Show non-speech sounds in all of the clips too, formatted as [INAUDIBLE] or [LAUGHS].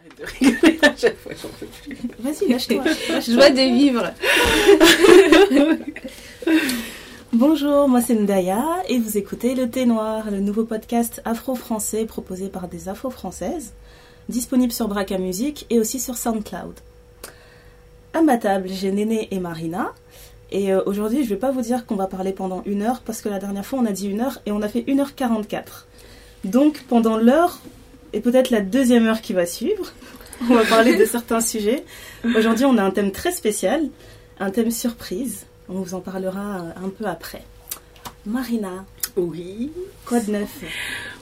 Arrête de rigoler à chaque fois, j'en peux plus. Vas-y, lâche-toi. Joie de vivre. Bonjour, moi c'est Ndaya et vous écoutez Le Thé Noir, le nouveau podcast afro-français proposé par des afro-françaises, disponible sur Braca Music et aussi sur SoundCloud. À ma table, j'ai Néné et Marina. Et euh, aujourd'hui, je vais pas vous dire qu'on va parler pendant une heure parce que la dernière fois on a dit une heure et on a fait 1h44. Donc pendant l'heure et peut-être la deuxième heure qui va suivre, [LAUGHS] on va parler de certains sujets. Aujourd'hui, on a un thème très spécial, un thème surprise. On vous en parlera un peu après. Marina, Oui. quoi de neuf?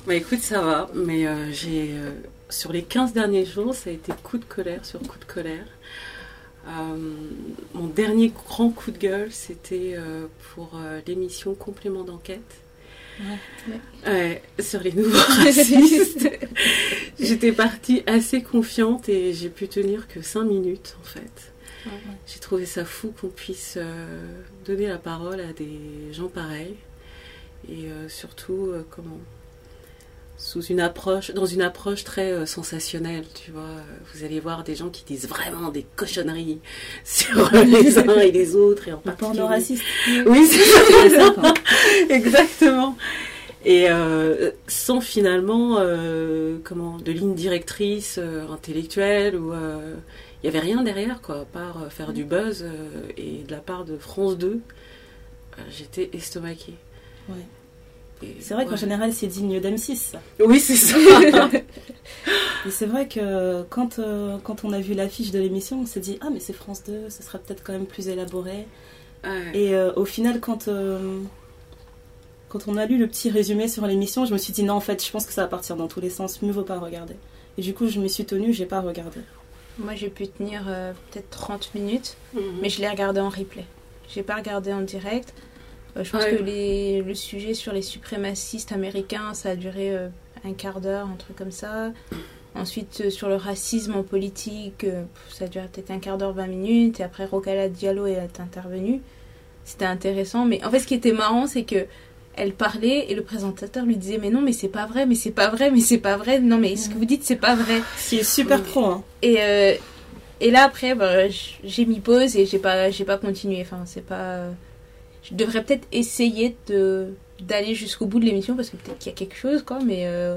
Bah écoute, ça va, mais euh, j'ai. euh, sur les 15 derniers jours, ça a été coup de colère sur coup de colère. Euh, mon dernier grand coup de gueule, c'était pour l'émission Complément d'enquête. Ouais, sur les nouveaux [LAUGHS] racistes. J'étais partie assez confiante et j'ai pu tenir que 5 minutes en fait. J'ai trouvé ça fou qu'on puisse euh, donner la parole à des gens pareils et euh, surtout euh, comment sous une approche dans une approche très euh, sensationnelle tu vois vous allez voir des gens qui disent vraiment des cochonneries [LAUGHS] sur les uns et les autres et en particulier raciste. oui c'est ça. [LAUGHS] Exactement. Et euh, sans finalement, euh, comment, de ligne directrice intellectuelle ou il y avait rien derrière quoi, à part faire du buzz et de la part de France 2, euh, j'étais estomaquée. Ouais. C'est vrai qu'en ouais. général, c'est digne d'M6. ça. Oui, c'est ça. [LAUGHS] Et c'est vrai que quand, euh, quand on a vu l'affiche de l'émission, on s'est dit Ah, mais c'est France 2, ce sera peut-être quand même plus élaboré. Ouais. Et euh, au final, quand, euh, quand on a lu le petit résumé sur l'émission, je me suis dit Non, en fait, je pense que ça va partir dans tous les sens, mieux vaut pas regarder. Et du coup, je m'y suis tenue, j'ai pas regardé. Moi, j'ai pu tenir euh, peut-être 30 minutes, Mhm. mais je l'ai regardé en replay. J'ai pas regardé en direct. Euh, je pense Ouais. que les, le sujet sur les suprémacistes américains, ça a duré euh, un quart d'heure, un truc comme ça. Ensuite, euh, sur le racisme en politique, ça a duré peut-être un quart d'heure, 20 minutes. Et après, Rokala Diallo est intervenu. C'était intéressant. Mais en fait, ce qui était marrant, c'est que elle parlait et le présentateur lui disait Mais non, mais c'est pas vrai, mais c'est pas vrai, mais c'est pas vrai. Non, mais ce que vous dites, c'est pas vrai. Ce qui est super pro, hein. Et, euh, et là, après, bah, j'ai mis pause et j'ai pas, j'ai pas continué. Enfin, c'est pas. Je devrais peut-être essayer de d'aller jusqu'au bout de l'émission parce que peut-être qu'il y a quelque chose, quoi, mais. euh,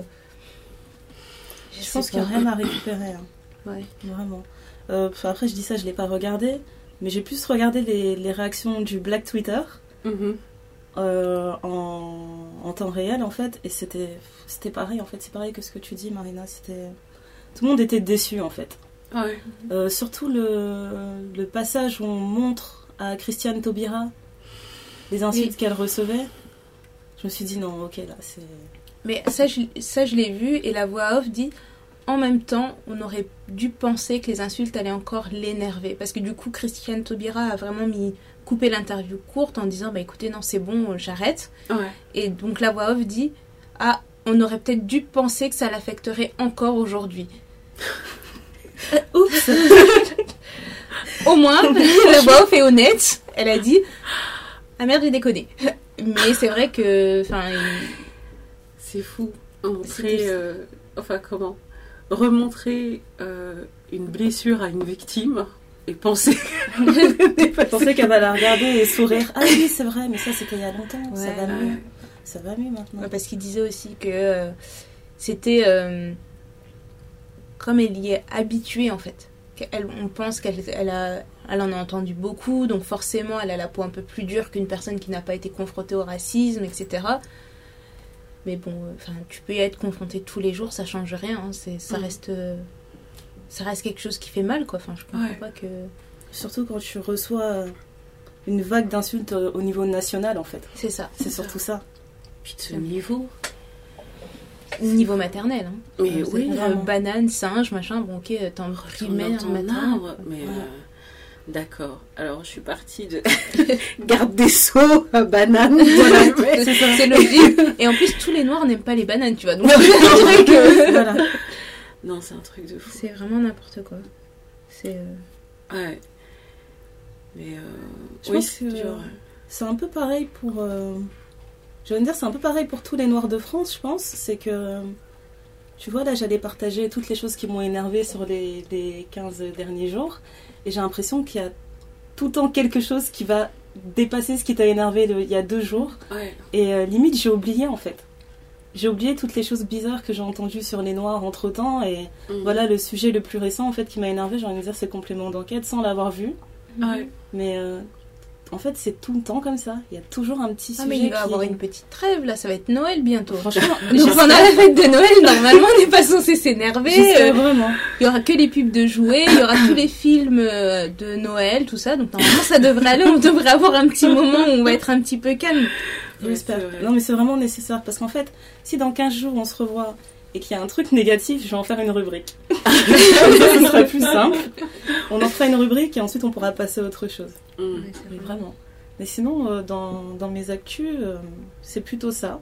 Je pense qu'il n'y a rien à récupérer. hein. [COUGHS] Ouais. Vraiment. Euh, après, je dis ça, je l'ai pas regardé, mais j'ai plus regardé les, les réactions du Black Twitter Mhm. euh, en, en temps réel, en fait, et c'était c'était pareil, en fait, c'est pareil que ce que tu dis, Marina. C'était tout le monde était déçu, en fait. Ouais. Euh, surtout le, le passage où on montre à Christiane Taubira les insultes Oui. qu'elle recevait. Je me suis dit non, ok, là, c'est. Mais ça, je, ça, je l'ai vu et la voix off dit. En même temps, on aurait dû penser que les insultes allaient encore l'énerver. Parce que du coup, Christiane Taubira a vraiment mis coupé l'interview courte en disant Bah écoutez, non, c'est bon, j'arrête. Ouais. Et donc la voix off dit Ah, on aurait peut-être dû penser que ça l'affecterait encore aujourd'hui. [LAUGHS] Oups [LAUGHS] Au moins, [LAUGHS] la voix off est honnête. Elle a dit Ah merde, j'ai déconné. [LAUGHS] Mais c'est vrai que. Enfin, il- C'est fou. Montrer, euh, enfin comment Remontrer euh, une blessure à une victime et penser. [LAUGHS] [LAUGHS] Pensais qu'elle va la regarder et sourire. Ah oui, c'est vrai, mais ça c'était il y a longtemps. ça va ouais. mieux. Ça va mieux maintenant. Ouais, parce qu'il disait aussi que euh, c'était euh, comme elle y est habituée en fait. Qu'elle- on pense qu'elle elle a, elle en a entendu beaucoup, donc forcément elle a la peau un peu plus dure qu'une personne qui n'a pas été confrontée au racisme, etc. Mais bon, euh, enfin, tu peux y être confronté tous les jours, ça change rien. hein, c'est, ça Mhm. reste, euh, ça reste quelque chose qui fait mal, quoi. Enfin, je comprends Ouais. pas que. Surtout quand tu reçois une vague d'insultes euh, au niveau national, en fait. C'est ça. C'est surtout ça. Puis de ce niveau. Niveau maternel. Hein. Mais Euh, oui, euh, vraiment. banane, singe, machin. Bon, ok, t'es en primaire, arbre, mais Ouais. euh, d'accord. Alors je suis partie de [LAUGHS] garde des sceaux à banane. Voilà, [LAUGHS] C'est logique. [LAUGHS] Et en plus, tous les noirs n'aiment pas les bananes, tu vois. Donc, c'est un truc, euh, voilà. non, c'est un truc de fou. c'est vraiment n'importe quoi. C'est. euh, Ouais. Mais euh, Je oui, pense c'est que-. C'est un peu pareil pour. euh, Je vais me dire, c'est un peu pareil pour tous les Noirs de France, je pense. C'est que. tu vois, là, j'allais partager toutes les choses qui m'ont énervé sur les, les 15 derniers jours. Et j'ai l'impression qu'il y a tout le temps quelque chose qui va dépasser ce qui t'a énervé il y a deux jours. Ouais. Et euh, limite, j'ai oublié en fait. J'ai oublié toutes les choses bizarres que j'ai entendues sur les noirs entre temps. Et Mhm. voilà, le sujet le plus récent en fait qui m'a énervé, j'ai envie de dire, c'est complément d'enquête sans l'avoir vu. Ouais. Mais euh, en fait, c'est tout le temps comme ça. Il y a toujours un petit Ah, sujet. mais il va qui- avoir une petite trève là, ça va être Noël bientôt. Franchement, [LAUGHS] Donc pendant la fête de Noël, normalement, on n'est pas censé s'énerver. euh, vraiment. Il y aura que les pubs de jouets, il y aura tous les films euh, de Noël, tout ça. Donc normalement, ça devrait aller. On devrait avoir un petit moment où on va être un petit peu calme. J'espère. Non, mais c'est vraiment nécessaire parce qu'en fait, si dans 15 jours on se revoit et qu'il y a un truc négatif, je vais en faire une rubrique. [LAUGHS] Ce sera plus simple. On en fera une rubrique et ensuite on pourra passer à autre chose. Oui, vraiment. Mais sinon, euh, dans, dans mes actus, euh, c'est plutôt ça.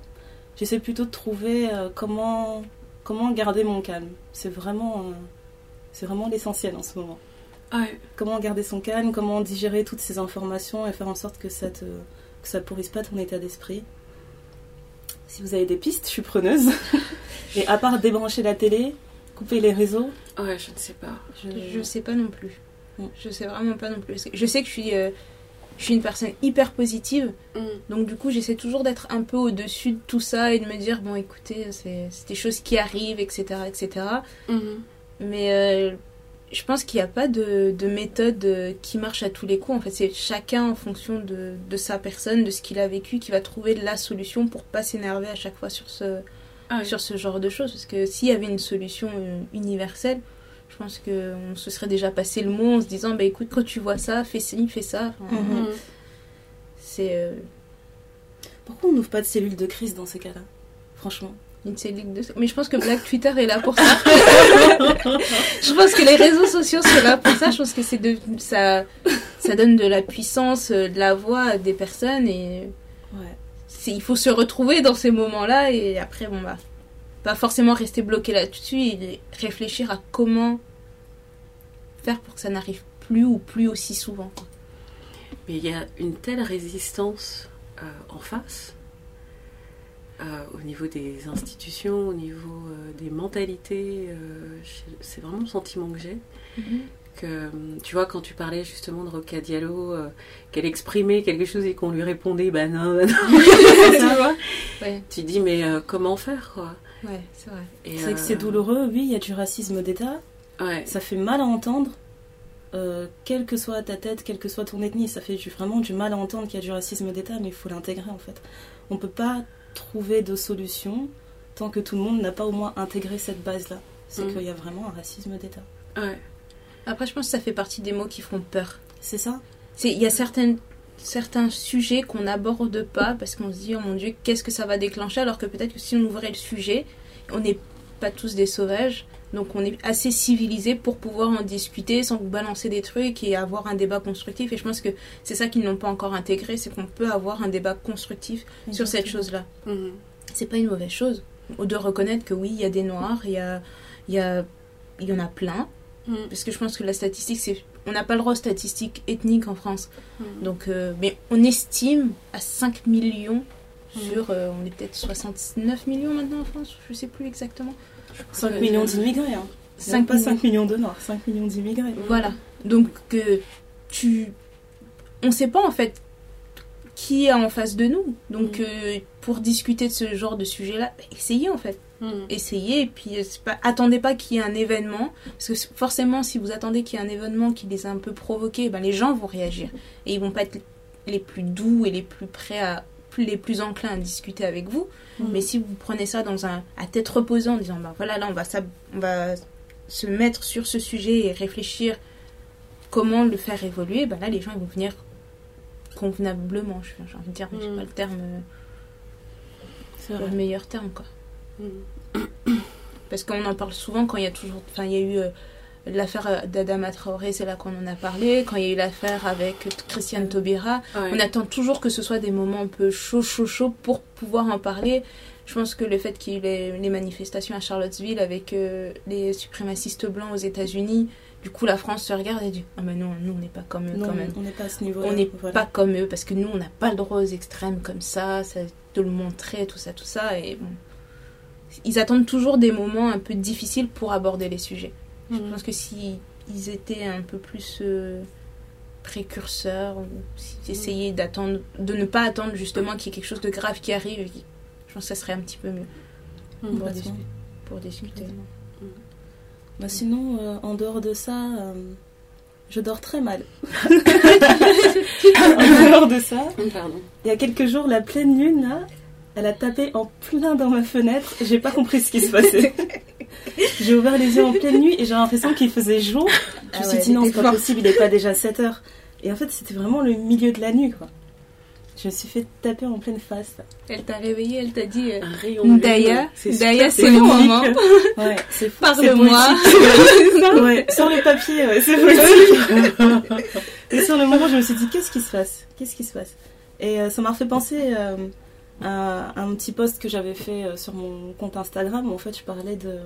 J'essaie plutôt de trouver euh, comment, comment garder mon calme. C'est vraiment, euh, c'est vraiment l'essentiel en ce moment. Ouais. Comment garder son calme, comment digérer toutes ces informations et faire en sorte que ça te, que ça pourrisse pas ton état d'esprit. Si vous avez des pistes, je suis preneuse. [LAUGHS] et à part débrancher la télé, couper les réseaux, Ouais, je ne sais pas. je, Je sais pas non plus. Mm. Je sais vraiment pas non plus. Je sais que je suis, euh, je suis une personne hyper positive. Mhm. Donc du coup, j'essaie toujours d'être un peu au-dessus de tout ça et de me dire, bon écoutez, c'est c'est des choses qui arrivent, etc. etc. Mhm. Mais euh, je pense qu'il n'y a pas de, de méthode euh, qui marche à tous les coups. En fait, c'est chacun en fonction de, de sa personne, de ce qu'il a vécu, qui va trouver la solution pour pas s'énerver à chaque fois sur ce, Ah sur ce genre de choses. Parce que s'il y avait une solution euh, universelle, je pense qu'on se serait déjà passé le mot en se disant, bah écoute, quand tu vois ça, fais ci, fais ça. Enfin, Mhm. Mhm. C'est euh, Pourquoi on n'ouvre pas de cellules de crise dans ces cas-là? Franchement. une cellule de... Mais je pense que Black Twitter est là pour ça. [LAUGHS] je pense que les réseaux sociaux sont là pour ça. Je pense que c'est de... ça, ça donne de la puissance, euh, de la voix à des personnes et Ouais. Il faut se retrouver dans ces moments-là et après, bon bah, pas forcément rester bloqué là-dessus et réfléchir à comment faire pour que ça n'arrive plus ou plus aussi souvent. quoi. Mais il y a une telle résistance euh, en face, euh, au niveau des institutions, au niveau euh, des mentalités. c'est vraiment le sentiment que j'ai. Que, euh, tu vois, quand tu parlais justement de Roca Diallo, euh, qu'elle exprimait quelque chose et qu'on lui répondait, bah non, [LAUGHS] bah non. tu vois Ouais, Tu dis, mais euh, comment faire, quoi? Ouais, c'est vrai. C'est que c'est douloureux, oui, il y a du racisme d'État. Ouais. Ça fait mal à entendre. euh, quelle que soit ta tête, quelle que soit ton ethnie, ça fait du- vraiment du mal à entendre qu'il y a du racisme d'État, mais il faut l'intégrer en fait. On peut pas trouver de solution tant que tout le monde n'a pas au moins intégré cette base-là. C'est Mm. qu'il y a vraiment un racisme d'État. Ouais. Après, je pense que ça fait partie des mots qui font peur. C'est ça? Il y a certaines, certains sujets qu'on n'aborde pas parce qu'on se dit, oh mon dieu, qu'est-ce que ça va déclencher Alors que peut-être que si on ouvrait le sujet, on n'est pas tous des sauvages, donc on est assez civilisés pour pouvoir en discuter sans vous balancer des trucs et avoir un débat constructif. Et je pense que c'est ça qu'ils n'ont pas encore intégré, c'est qu'on peut avoir un débat constructif sur cette chose-là. Mhm. C'est pas une mauvaise chose. Ou de reconnaître que oui, il y a des noirs, il y a, il y a, il y en a plein. Mhm. Parce que je pense que la statistique, c'est. On n'a pas le droit aux statistiques ethniques en France. Mhm. Donc, euh, mais on estime à 5 millions Mhm. sur. euh, on est peut-être 69 millions maintenant en France, je sais plus exactement. 5 Ouais, millions d'immigrés. Hein. C'est 5 même pas millions. 5 millions de Noirs, 5 millions d'immigrés. Voilà. Donc, que tu. On sait pas en fait qui est en face de nous. Donc, euh, pour discuter de ce genre de sujet-là, bah, essayez en fait. Mhm. essayez et puis euh, pas, attendez pas qu'il y ait un événement parce que forcément si vous attendez qu'il y ait un événement qui les a un peu provoqués ben les gens vont réagir et ils vont pas être les plus doux et les plus prêts à les plus enclins à discuter avec vous Mhm. mais si vous prenez ça dans un à tête reposée en disant ben voilà là on va s'ab- on va se mettre sur ce sujet et réfléchir comment le faire évoluer ben là les gens ils vont venir convenablement je- j'ai envie de dire mais j'ai Mhm. pas le terme euh, le meilleur terme quoi. [COUGHS] Parce qu'on en parle souvent quand il y a toujours. Enfin, il y a eu euh, l'affaire euh, d'Adama Traoré, c'est là qu'on en a parlé. Quand il y a eu l'affaire avec Christiane Taubira, Ouais. on attend toujours que ce soit des moments un peu chaud, chaud, chaud pour pouvoir en parler. Je pense que le fait qu'il y ait eu les, les manifestations à Charlottesville avec euh, les suprémacistes blancs aux États-Unis, du coup la France se regarde et dit Ah, mais non, nous on n'est pas comme eux Non, quand même. on n'est pas à ce niveau-là. On n'est voilà. pas comme eux parce que nous on n'a pas le droit aux extrêmes comme ça, ça de le montrer, tout ça, tout ça. Et bon. Ils attendent toujours des moments un peu difficiles pour aborder les sujets. Je Mhm. pense que si ils étaient un peu plus euh, précurseurs, ou s'ils essayaient d'attendre, de ne pas attendre justement qu'il y ait quelque chose de grave qui arrive, et qui- je pense que ça serait un petit peu mieux Mhm. pour, discuter. Bah sinon, euh, en dehors de ça, euh, je dors très mal. [LAUGHS] [LAUGHS] en dehors de ça, Pardon. il y a quelques jours, la pleine lune, là, elle a tapé en plein dans ma fenêtre. J'ai pas compris ce qui se passait. [LAUGHS] J'ai ouvert les yeux en pleine nuit et j'ai l'impression qu'il faisait jour. Je Ah me suis ouais, dit non, c'est pas possible, il est pas déjà 7 heures. Et en fait, c'était vraiment le milieu de la nuit, quoi. Je me suis fait taper en pleine face. Elle t'a réveillé, elle t'a dit euh, rayon Daya, c'est Daya, super c'est le moment. [LAUGHS] Ouais, c'est Parle-moi. [LAUGHS] ouais, sur le papier, ouais, c'est poétique. Et sur le moment, je me suis dit, qu'est-ce qui se passe? Qu'est-ce qui se passe? Et euh, ça m'a fait penser euh, à un petit post que j'avais fait euh, sur mon compte Instagram où en fait je parlais de,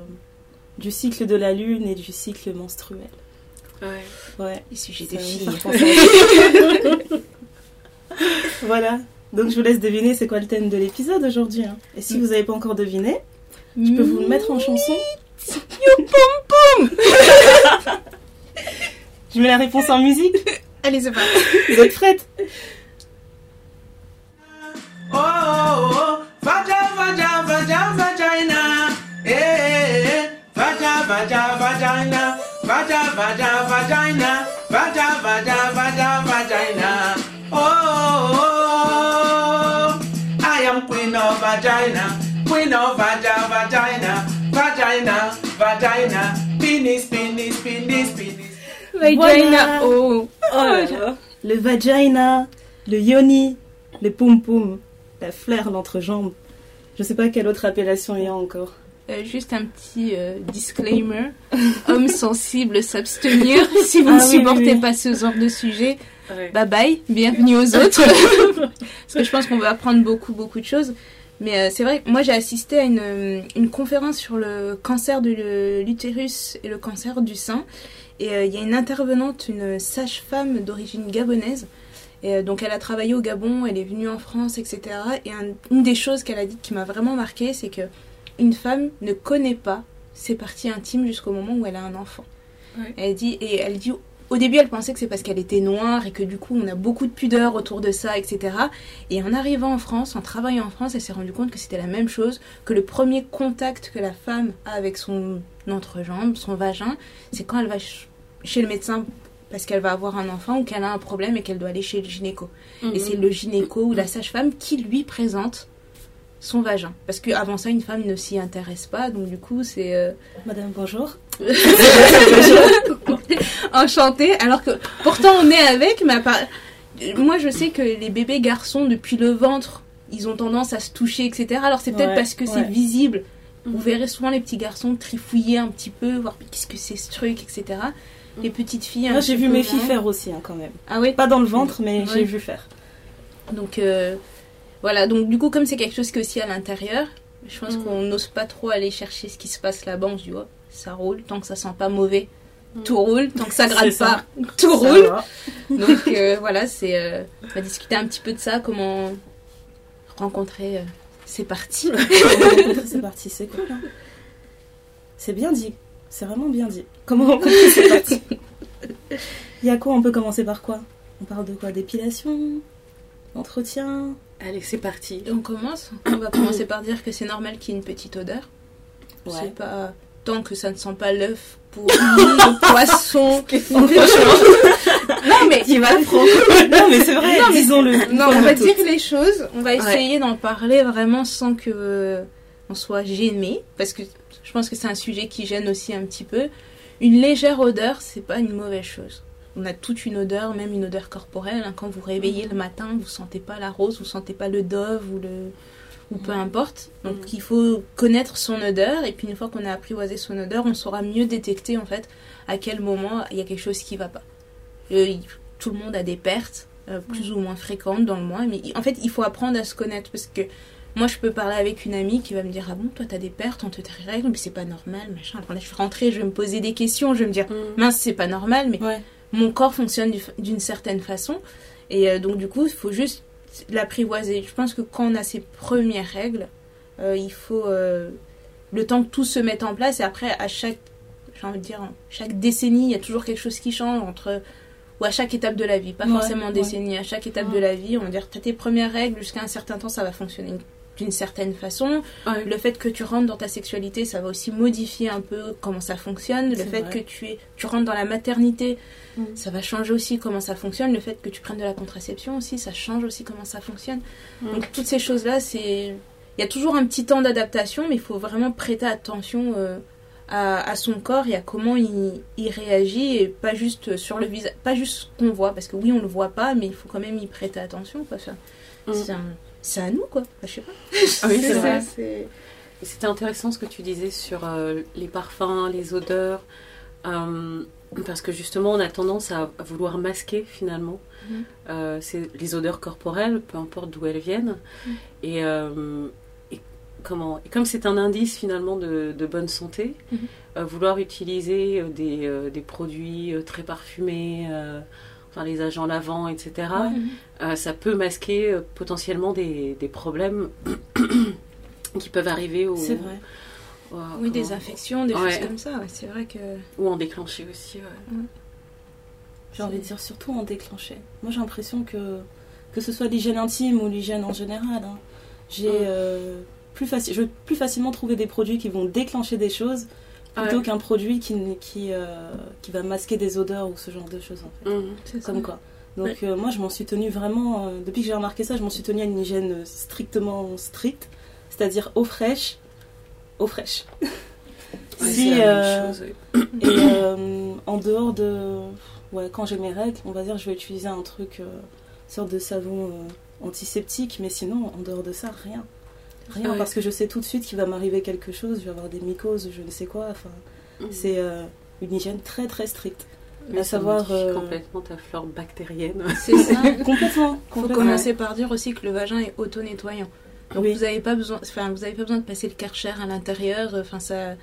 du cycle de la lune et du cycle menstruel. Ouais. Ouais. Les sujets des filles. [LAUGHS] voilà. Donc je vous laisse deviner c'est quoi le thème de l'épisode aujourd'hui. hein. Et si vous n'avez pas encore deviné, je peux vous le mettre en chanson. [LAUGHS] Je mets la réponse en musique. Allez, c'est parti. Vous êtes prêtes? Oh, oh, oh, vaja, vaja, vaja, vagina. Eh, eh, eh. Vaja, vaja, vagina. Vaja, vaja, vagina. Vaja, vaja, vaja, vagina. Oh, oh. I am queen of vagina. Queen of vaja, vagina. Vagina, vagina. Penis, penis, penis, penis. Vagina. Voilà. Oh. Oh là là. Le vagina, le yoni, le poum poum, la fleur l'entrejambe. Je sais pas quelle autre appellation il y a encore. Euh, juste un petit euh, disclaimer. [LAUGHS] Homme sensible s'abstenir. [LAUGHS] Si vous Ah ne supportez oui, oui. pas ce genre de sujet, Ouais. bye bye. Bienvenue aux autres. [LAUGHS] Parce que je pense qu'on va apprendre beaucoup, beaucoup de choses. Mais euh, c'est vrai que moi j'ai assisté à une, une conférence sur le cancer de l'utérus et le cancer du sein. Et il y a une intervenante, une sage-femme d'origine gabonaise. Et, euh, donc elle a travaillé au Gabon, elle est venue en France, etc. Et un- une des choses qu'elle a dit qui m'a vraiment marqué, c'est que une femme ne connaît pas ses parties intimes jusqu'au moment où elle a un enfant. Ouais. Elle dit et elle dit au début elle pensait que c'est parce qu'elle était noire et que du coup on a beaucoup de pudeur autour de ça, etc. Et en arrivant en France, en travaillant en France, elle s'est rendue compte que c'était la même chose, que le premier contact que la femme a avec son entrejambe, son vagin, c'est quand elle va ch- chez le médecin parce qu'elle va avoir un enfant ou qu'elle a un problème et qu'elle doit aller chez le gynéco. Et c'est le gynéco ou la sage-femme qui lui présente son vagin. Parce qu'avant ça, une femme ne s'y intéresse pas, donc du coup, c'est euh, Madame, bonjour. [LAUGHS] enchanté. Alors que pourtant, on est avec, mais part- moi, je sais que les bébés garçons, depuis le ventre, ils ont tendance à se toucher, etc. Alors c'est peut-être Ouais, parce que c'est visible. Vous Mhm. verrez souvent les petits garçons trifouiller un petit peu, voir qu'est-ce que c'est ce truc, etc. Les petites filles. Moi, j'ai vu mes filles faire aussi, hein, quand même. Ah oui. Pas dans le ventre, mais Ouais. j'ai vu faire. Donc euh, voilà, donc du coup comme c'est quelque chose qui est aussi à l'intérieur, je pense Mm. qu'on n'ose pas trop aller chercher ce qui se passe là-bas, on se dit oh, ça roule, tant que ça sent pas mauvais, Mm. tout roule, tant que ça [LAUGHS] C'est gratte pas, tout Ça roule. va. [LAUGHS] Donc euh, voilà, c'est euh, on va discuter un petit peu de ça, comment rencontrer euh, ces parties. [LAUGHS] c'est parti, c'est cool. hein. C'est bien dit. C'est vraiment bien dit. Comment on commence c'est parti [LAUGHS] Il y a quoi On peut commencer par quoi? On parle de quoi? D'épilation? D'entretien? Allez, c'est parti. on commence, on va commencer par dire que c'est normal qu'il y ait une petite odeur. Ouais. C'est pas tant que ça ne sent pas l'œuf pour le [LAUGHS] poisson. non mais Qui va le prendre [LAUGHS] Non, mais c'est vrai, Non, mais- disons-le. non, on va dire les choses. On va Ouais. essayer d'en parler vraiment sans que euh, on soit gêné, parce que je pense que c'est un sujet qui gêne aussi un petit peu. Une légère odeur, c'est pas une mauvaise chose. On a toute une odeur, même une odeur corporelle. hein. Quand vous réveillez le matin, vous sentez pas la rose, vous sentez pas le dove ou le ou peu importe. Donc Mhm. il faut connaître son odeur et puis une fois qu'on a apprivoisé son odeur, on saura mieux détecter en fait à quel moment il y a quelque chose qui va pas. Euh, tout le monde a des pertes euh, plus ou moins fréquentes dans le mois, mais en fait il faut apprendre à se connaître parce que moi je peux parler avec une amie qui va me dire ah bon toi t'as des pertes entre tes règles mais c'est pas normal machin. Alors là je vais rentrer, je vais me poser des questions, je vais me dire Mm. mince c'est pas normal mais Ouais. mon corps fonctionne du- d'une certaine façon. Et euh, donc, du coup, il faut juste l'apprivoiser. Je pense que quand on a ses premières règles, euh, il faut euh, le temps que tout se mette en place et après à chaque j'ai envie de dire chaque décennie il y a toujours quelque chose qui change entre ou à chaque étape de la vie pas Ouais, forcément ouais. décennie à chaque étape Ouais. de la vie on va dire tu as tes premières règles jusqu'à un certain temps ça va fonctionner d'une certaine façon Ouais. le fait que tu rentres dans ta sexualité ça va aussi modifier un peu comment ça fonctionne le fait vrai. que tu es tu rentres dans la maternité Mm. ça va changer aussi comment ça fonctionne le fait que tu prennes de la contraception aussi ça change aussi comment ça fonctionne Mm. donc toutes ces choses là c'est il y a toujours un petit temps d'adaptation mais il faut vraiment prêter attention euh, à, à son corps et à comment il, il réagit et pas juste sur le visage pas juste ce qu'on voit parce que oui on le voit pas mais il faut quand même y prêter attention quoi Mm. c'est un- c'est à nous quoi Enfin, je sais pas Ah oui, [LAUGHS] c'est vrai. C'était intéressant ce que tu disais sur euh, les parfums, les odeurs, euh, parce que justement on a tendance à, à vouloir masquer finalement Mhm. euh, c'est les odeurs corporelles, peu importe d'où elles viennent. Mhm. Et, euh, et comment et comme c'est un indice finalement de, de bonne santé, Mhm. euh, vouloir utiliser des, euh, des produits très parfumés, euh, enfin les agents lavants, etc. Ouais. Euh, ça peut masquer euh, potentiellement des, des problèmes [COUGHS] qui peuvent arriver au, C'est vrai. au- oui des infections des Ouais. choses comme ça ouais, c'est vrai que ou en déclencher aussi. ouais. J'ai envie de dire surtout en déclencher. Moi j'ai l'impression que que ce soit l'hygiène intime ou l'hygiène en général, hein, j'ai euh, plus faci- je vais plus facilement trouver des produits qui vont déclencher des choses plutôt Ouais. qu'un produit qui qui euh, qui va masquer des odeurs ou ce genre de choses en fait. Mhm. Comme quoi. Donc euh, moi je m'en suis tenue vraiment euh, depuis que j'ai remarqué ça, je m'en suis tenue à une hygiène strictement stricte, c'est-à-dire eau fraîche, eau fraîche. [LAUGHS] Ouais, si euh, chose, et euh, en dehors de. Ouais, quand j'ai mes règles, on va dire je vais utiliser un truc, euh, sorte de savon euh, antiseptique, mais sinon, en dehors de ça, rien. Rien, Ouais. parce que je sais tout de suite qu'il va m'arriver quelque chose, je vais avoir des mycoses, je ne sais quoi. Enfin, Mhm. c'est euh, une hygiène très très stricte. Mais à ça savoir, euh, complètement ta flore bactérienne. c'est ça [LAUGHS] complètement. faut complètement. commencer par dire aussi que le vagin est auto-nettoyant donc Oui. vous n'avez pas besoin enfin vous avez pas besoin de passer le karcher à l'intérieur enfin ça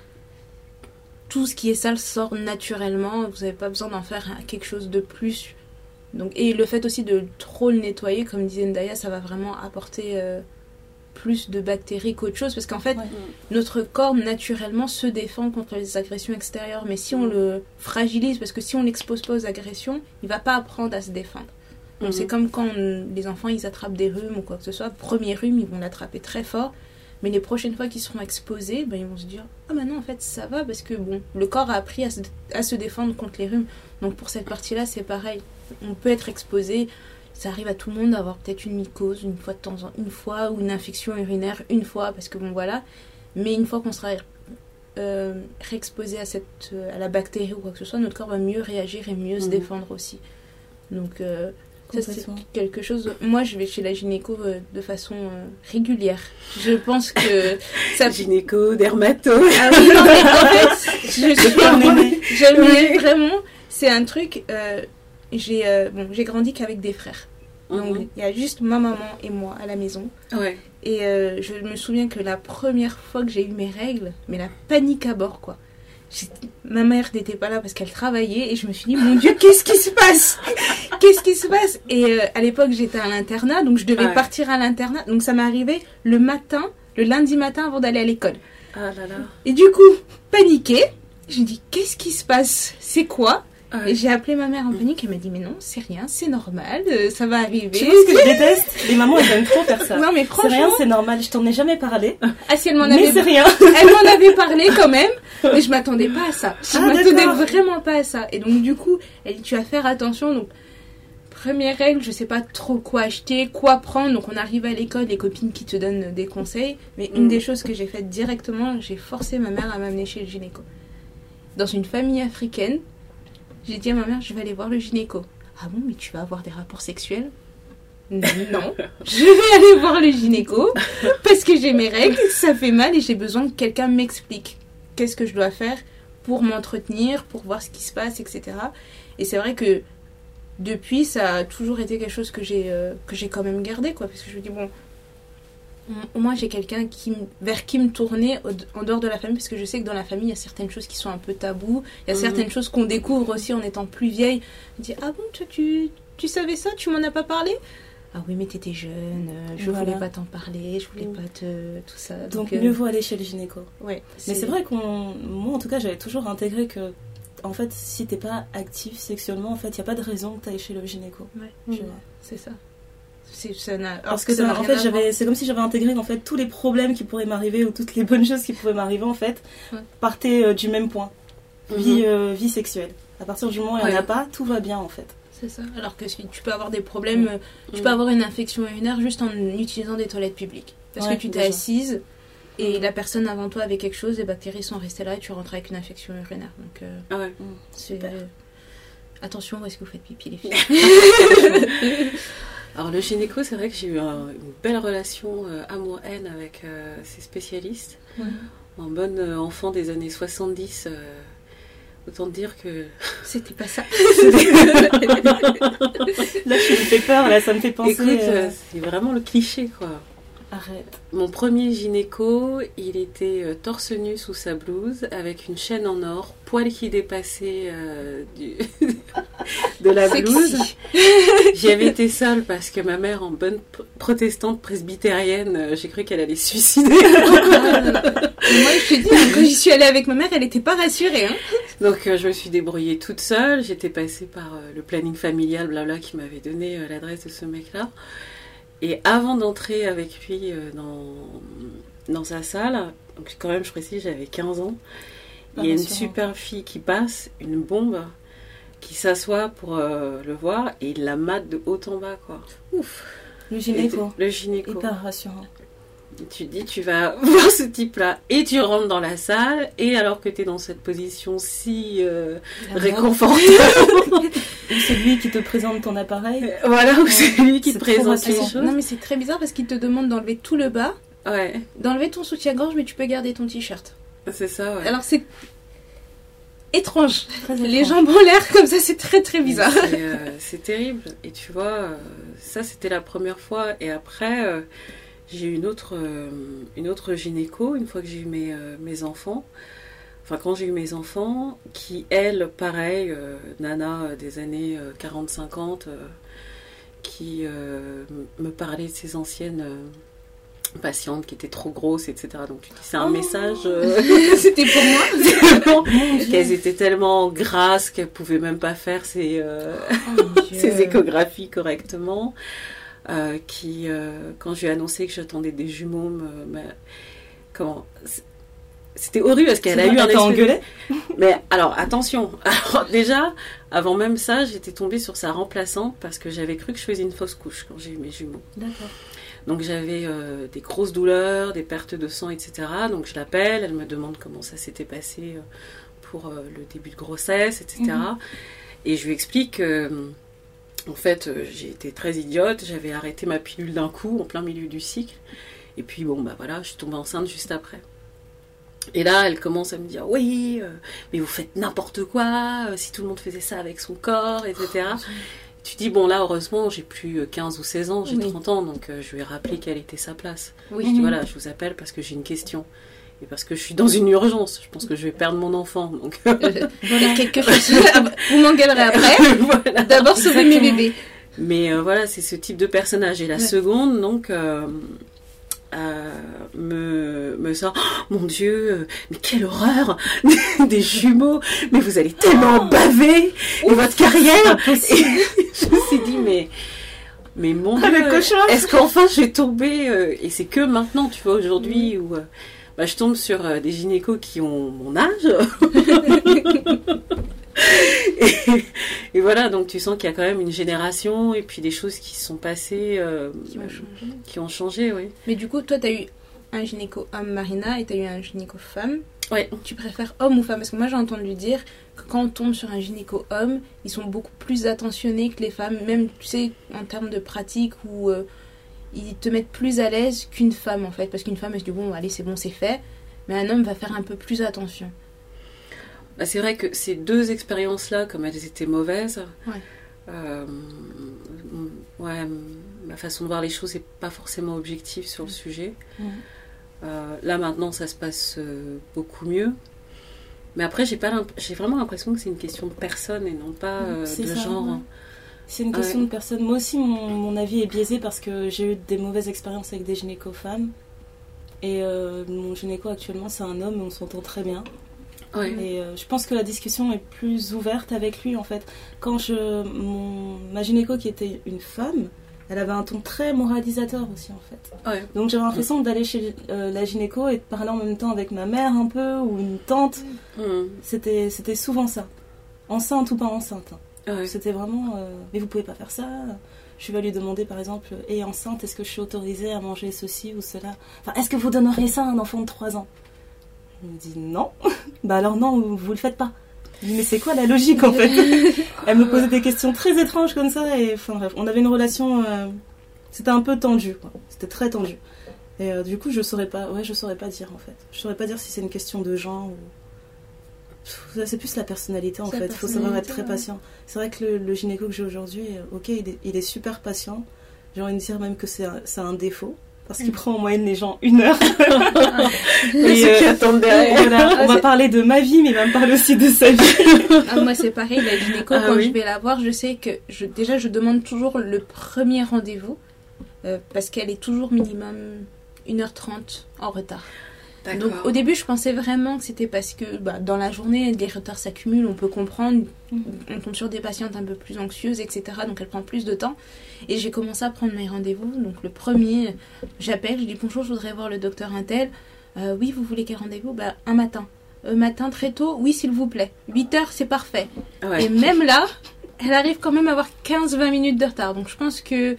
tout ce qui est sale sort naturellement vous n'avez pas besoin d'en faire quelque chose de plus donc et le fait aussi de trop le nettoyer comme disait Ndaya ça va vraiment apporter euh, plus de bactéries qu'autre chose parce qu'en fait Ouais. notre corps naturellement se défend contre les agressions extérieures mais si on le fragilise parce que si on l'expose pas aux agressions il va pas apprendre à se défendre donc Mhm. c'est comme quand on- les enfants ils attrapent des rhumes ou quoi que ce soit. Premier rhume, ils vont l'attraper très fort. Mais les prochaines fois qu'ils seront exposés, ben, ils vont se dire Ah maintenant en fait ça va parce que bon, le corps a appris à se, à se défendre contre les rhumes. Donc pour cette partie-là c'est pareil. On peut être exposé. Ça arrive à tout le monde d'avoir peut-être une mycose une fois de temps en une fois ou une infection urinaire une fois parce que bon voilà. Mais une fois qu'on sera euh, réexposé à, cette, à la bactérie ou quoi que ce soit, notre corps va mieux réagir et mieux se Mhm. défendre aussi. Donc euh, ça, c'est quelque chose. Moi, je vais chez la gynéco euh, de façon euh, régulière. Je pense que [LAUGHS] ça. Gynéco, dermato. Ah oui, non, mais en fait, je [LAUGHS] suis vraiment. C'est un truc. euh, j'ai euh, bon, j'ai grandi qu'avec des frères. Donc Mhm. il y a juste ma maman et moi à la maison. Ouais. Et euh, je me souviens que la première fois que j'ai eu mes règles, mais la panique à bord, quoi. Ma mère n'était pas là parce qu'elle travaillait et je me suis dit, mon Dieu, qu'est-ce qui se passe? [LAUGHS] Qu'est-ce qui se passe? Et euh, à l'époque, j'étais à l'internat, donc je devais Ouais. partir à l'internat. Donc ça m'est arrivé le matin, le lundi matin avant d'aller à l'école. Ah là là. Et du coup, paniquée, je me dis, qu'est-ce qui se passe? C'est quoi? J'ai appelé ma mère en panique, elle m'a dit, mais non, c'est rien, c'est normal, euh, ça va arriver. Tu sais ce que je [LAUGHS] déteste Les mamans, elles aiment trop faire ça. Non, mais C'est rien, franchement, c'est normal, je t'en ai jamais parlé. ah, si elle m'en Mais avait c'est rien. [LAUGHS] Elle m'en avait parlé quand même, mais je m'attendais pas à ça. Je Ah, m'attendais vraiment pas à ça. Et donc du coup, elle dit tu vas faire attention. Donc première règle, je sais pas trop quoi acheter, quoi prendre. Donc on arrive à l'école, les copines qui te donnent des conseils. Mais une Mm. des choses que j'ai faites directement, j'ai forcé ma mère à m'amener chez le gynéco. Dans une famille africaine, j'ai dit à ma mère je vais aller voir le gynéco. Ah bon, mais tu vas avoir des rapports sexuels non, je vais aller voir le gynéco parce que j'ai mes règles, ça fait mal et j'ai besoin que quelqu'un m'explique qu'est-ce que je dois faire pour m'entretenir, pour voir ce qui se passe, etc. Et c'est vrai que depuis, ça a toujours été quelque chose que j'ai euh, que j'ai quand même gardé, quoi, parce que je me dis bon, au moins j'ai quelqu'un qui vers qui me tourner en dehors de la famille, parce que je sais que dans la famille il y a certaines choses qui sont un peu tabous, il y a Mhm. certaines choses qu'on découvre aussi en étant plus vieille. On dit ah bon, toi tu tu savais ça, tu m'en as pas parlé ah oui mais t'étais jeune, euh, je Voilà. voulais pas t'en parler, je voulais Mm. pas te tout ça. Donc, euh, mieux vaut aller chez le gynéco. ouais. Mais c'est vrai qu'on. Moi, en tout cas, j'avais toujours intégré que. En fait, si t'es pas actif sexuellement, en fait, y a pas de raison que t'ailles chez le gynéco. Ouais, mm, vois. c'est ça. Ça Parce que ça en fait, j'avais, c'est comme si j'avais intégré qu'en fait tous les problèmes qui pourraient m'arriver ou toutes les bonnes choses qui pourraient m'arriver en fait Ouais. partaient euh, du même point, Mhm. vie, euh, vie sexuelle. À partir du moment où il n'y en a pas, tout va bien en fait. C'est ça. Alors que si tu peux avoir des problèmes, euh, tu peux avoir une infection urinaire juste en utilisant des toilettes publiques. Parce Ouais, que tu t'es assise et la personne avant toi avait quelque chose, les bactéries sont restées là et tu rentres avec une infection urinaire. Donc euh, Ah ouais. c'est Super. attention où est-ce que vous faites pipi les filles. [LAUGHS] [LAUGHS] Alors le gynéco, c'est vrai que j'ai eu un- une belle relation euh, amour-haine avec euh, ces spécialistes. Ouais. En bonne euh, enfant des années 70, euh, autant dire que... [LAUGHS] C'était pas ça. [LAUGHS] Là, je me fais peur, là, ça me fait penser. Écoute, c'est vraiment le cliché, quoi. Arrête. Mon premier gynéco, il était euh, torse nu sous sa blouse, avec une chaîne en or, poils qui dépassaient euh, du- [LAUGHS] de la blouse. [LAUGHS] J'y avais été seule parce que ma mère, en bonne pr- protestante presbytérienne, euh, j'ai cru qu'elle allait se suicider. [LAUGHS] Et moi, je te dis, hein, quand j'y suis allée avec ma mère, elle était pas rassurée. Hein. Donc euh, je me suis débrouillée toute seule. J'étais passée par euh, le planning familial, blabla, qui m'avait donné l'adresse de ce mec-là. Et avant d'entrer avec lui euh, dans, dans sa salle, donc quand même je précise, j'avais 15 ans, il y a une super fille qui passe, une bombe, qui s'assoit pour euh, le voir et il la mate de haut en bas, quoi. Ouf. Le gynéco. Le gynéco. Hyper rassurant. Tu te dis, tu vas [LAUGHS] voir ce type-là et tu rentres dans la salle et alors que tu es dans cette position si euh, réconfortante, [LAUGHS] Ou c'est lui qui te présente ton appareil. voilà, où c'est lui qui te présente les choses. Non mais c'est très bizarre parce qu'il te demande d'enlever tout le bas, Ouais, d'enlever ton soutien-gorge, mais tu peux garder ton t-shirt. c'est ça, ouais. Alors c'est étrange. Très Les étrange. jambes en l'air comme ça, c'est très très bizarre. C'est, euh, C'est terrible. Et tu vois, euh, ça c'était la première fois. Et après, euh, j'ai eu une autre, euh, une autre gynéco, une fois que j'ai eu mes, euh, mes enfants. Enfin, quand j'ai eu mes enfants, qui, elle, pareil, euh, nana euh, des années 40-50, euh, qui me parlait de ses anciennes patientes qui étaient trop grosses, etc. Donc tu dis, c'est un Oh. message. [LAUGHS] [LAUGHS] C'était pour moi. [LAUGHS] Qu'elles étaient tellement grasses qu'elles pouvaient même pas faire ces, euh, Oh, ses échographies correctement. Euh, qui, euh, quand je lui ai annoncé que j'attendais des jumeaux, me, me- comment C'était horrible parce qu'elle a eu un espèce- engueulé [LAUGHS] Mais alors attention. [LAUGHS] Alors déjà, avant même ça, j'étais tombée sur sa remplaçante parce que j'avais cru que je faisais une fausse couche quand j'ai eu mes jumeaux. D'accord. Donc j'avais euh, des grosses douleurs, des pertes de sang, etc. Donc je l'appelle, elle me demande comment ça s'était passé pour le début de grossesse, etc. Mhm. Et je lui explique que, en fait, euh, j'ai été très idiote, j'avais arrêté ma pilule d'un coup en plein milieu du cycle. Et puis bon, bah voilà, je suis tombée enceinte juste après. Et là, elle commence à me dire oui, euh, mais vous faites n'importe quoi. euh, si tout le monde faisait ça avec son corps, etc. Tu dis bon là, heureusement, j'ai plus euh, 15 ou 16 ans, j'ai Oui. 30 ans, donc euh, je lui ai rappelé quelle était sa place. Oui. Je dis Mhm. voilà, je vous appelle parce que j'ai une question parce que je suis dans une urgence. Je pense que je vais perdre mon enfant, donc Euh, [LAUGHS] voilà, quelque chose. [LAUGHS] Vous m'engueulerez après. [LAUGHS] voilà. D'abord sauver mes bébés. Mais euh, voilà, c'est ce type de personnage. Et la Ouais. seconde, donc, euh, euh, me, me sort Oh, Mon Dieu, mais quelle horreur Des jumeaux, mais vous allez tellement baver Et votre carrière Et Je me suis dit, mais. Mais mon Ah, Dieu, est-ce qu'enfin je vais tomber euh, Et c'est que maintenant, tu vois, aujourd'hui, où bah, je tombe sur euh, des gynécos qui ont mon âge. [LAUGHS] et, et voilà, donc tu sens qu'il y a quand même une génération et puis des choses qui se sont passées, euh, Qui ont changé. qui ont changé, oui. Mais du coup, toi, t'as eu un gynéco homme Marina et t'as eu un gynéco femme. Ouais. Tu préfères homme ou femme? Parce que moi, j'ai entendu dire que quand on tombe sur un gynéco homme, ils sont beaucoup plus attentionnés que les femmes, même, tu sais, en termes de pratique où euh, ils te mettent plus à l'aise qu'une femme, en fait. Parce qu'une femme, elle se dit, bon, allez, c'est bon, c'est fait. Mais un homme va faire un peu plus attention. Bah, c'est vrai que ces deux expériences-là, comme elles étaient mauvaises, Ouais. euh, ouais, ma façon de voir les choses n'est pas forcément objective sur le sujet. Euh, là maintenant, ça se passe euh, beaucoup mieux. Mais après, j'ai pas j'ai vraiment l'impression que c'est une question de personne et non pas de ça, genre. ouais. C'est une question Ouais. de personne. Moi aussi, mon, mon avis est biaisé parce que j'ai eu des mauvaises expériences avec des gynécos femmes. Et euh, mon gynéco actuellement, c'est un homme et on s'entend très bien. Ouais. Et euh, je pense que la discussion est plus ouverte avec lui en fait. Quand je. Mon, ma gynéco qui était une femme, elle avait un ton très moralisateur aussi en fait. Ouais. Donc j'avais l'impression d'aller chez euh, la gynéco et de parler en même temps avec ma mère un peu ou une tante. Mm. C'était c'était souvent ça. Enceinte ou pas enceinte. hein. Ouais. C'était vraiment. euh, mais vous pouvez pas faire ça. Je vais lui demander par exemple, et enceinte, est-ce que je suis autorisée à manger ceci ou cela? Enfin, est-ce que vous donneriez ça à un enfant de 3 ans? Il me dit non. [LAUGHS] bah alors non, vous, vous le faites pas. Je dis mais c'est quoi la logique en fait? [LAUGHS] Elle me posait des questions très étranges comme ça et enfin bref, on avait une relation. euh, C'était un peu tendu. C'était très tendu. Et euh, du coup, je saurais pas. Ouais, je saurais pas dire en fait. Je saurais pas dire si c'est une question de genre ou. C'est plus la personnalité en fait. Il faut savoir être très patient. C'est vrai que le, le gynéco que j'ai aujourd'hui, euh, ok, il est, il est super patient. J'ai envie de dire même que c'est un, c'est un défaut. Parce qu'il Mm. prend en moyenne les gens une heure. [LAUGHS] Et ceux qui euh, attendent Et derrière. voilà, Ah, on va parler de ma vie, mais il va me parler aussi de sa vie. [LAUGHS] Ah, moi, c'est pareil, la gynéco, Ah quand oui. je vais la voir, je sais que je, déjà, je demande toujours le premier rendez-vous euh, parce qu'elle est toujours minimum 1h30 en retard. Donc, au début, je pensais vraiment que c'était parce que bah, dans la journée, les retards s'accumulent, on peut comprendre. On tombe sur des patientes un peu plus anxieuses, etc. Donc, elle prend plus de temps. Et j'ai commencé à prendre mes rendez-vous. Donc, le premier, j'appelle, je dis bonjour, je voudrais voir le docteur Intel. Euh, oui, vous voulez quel rendez-vous? Bah, Un matin. Euh, matin très tôt Oui, s'il vous plaît. 8 heures, c'est parfait. Ouais. Et même là, elle arrive quand même à avoir 15-20 minutes de retard. Donc je pense que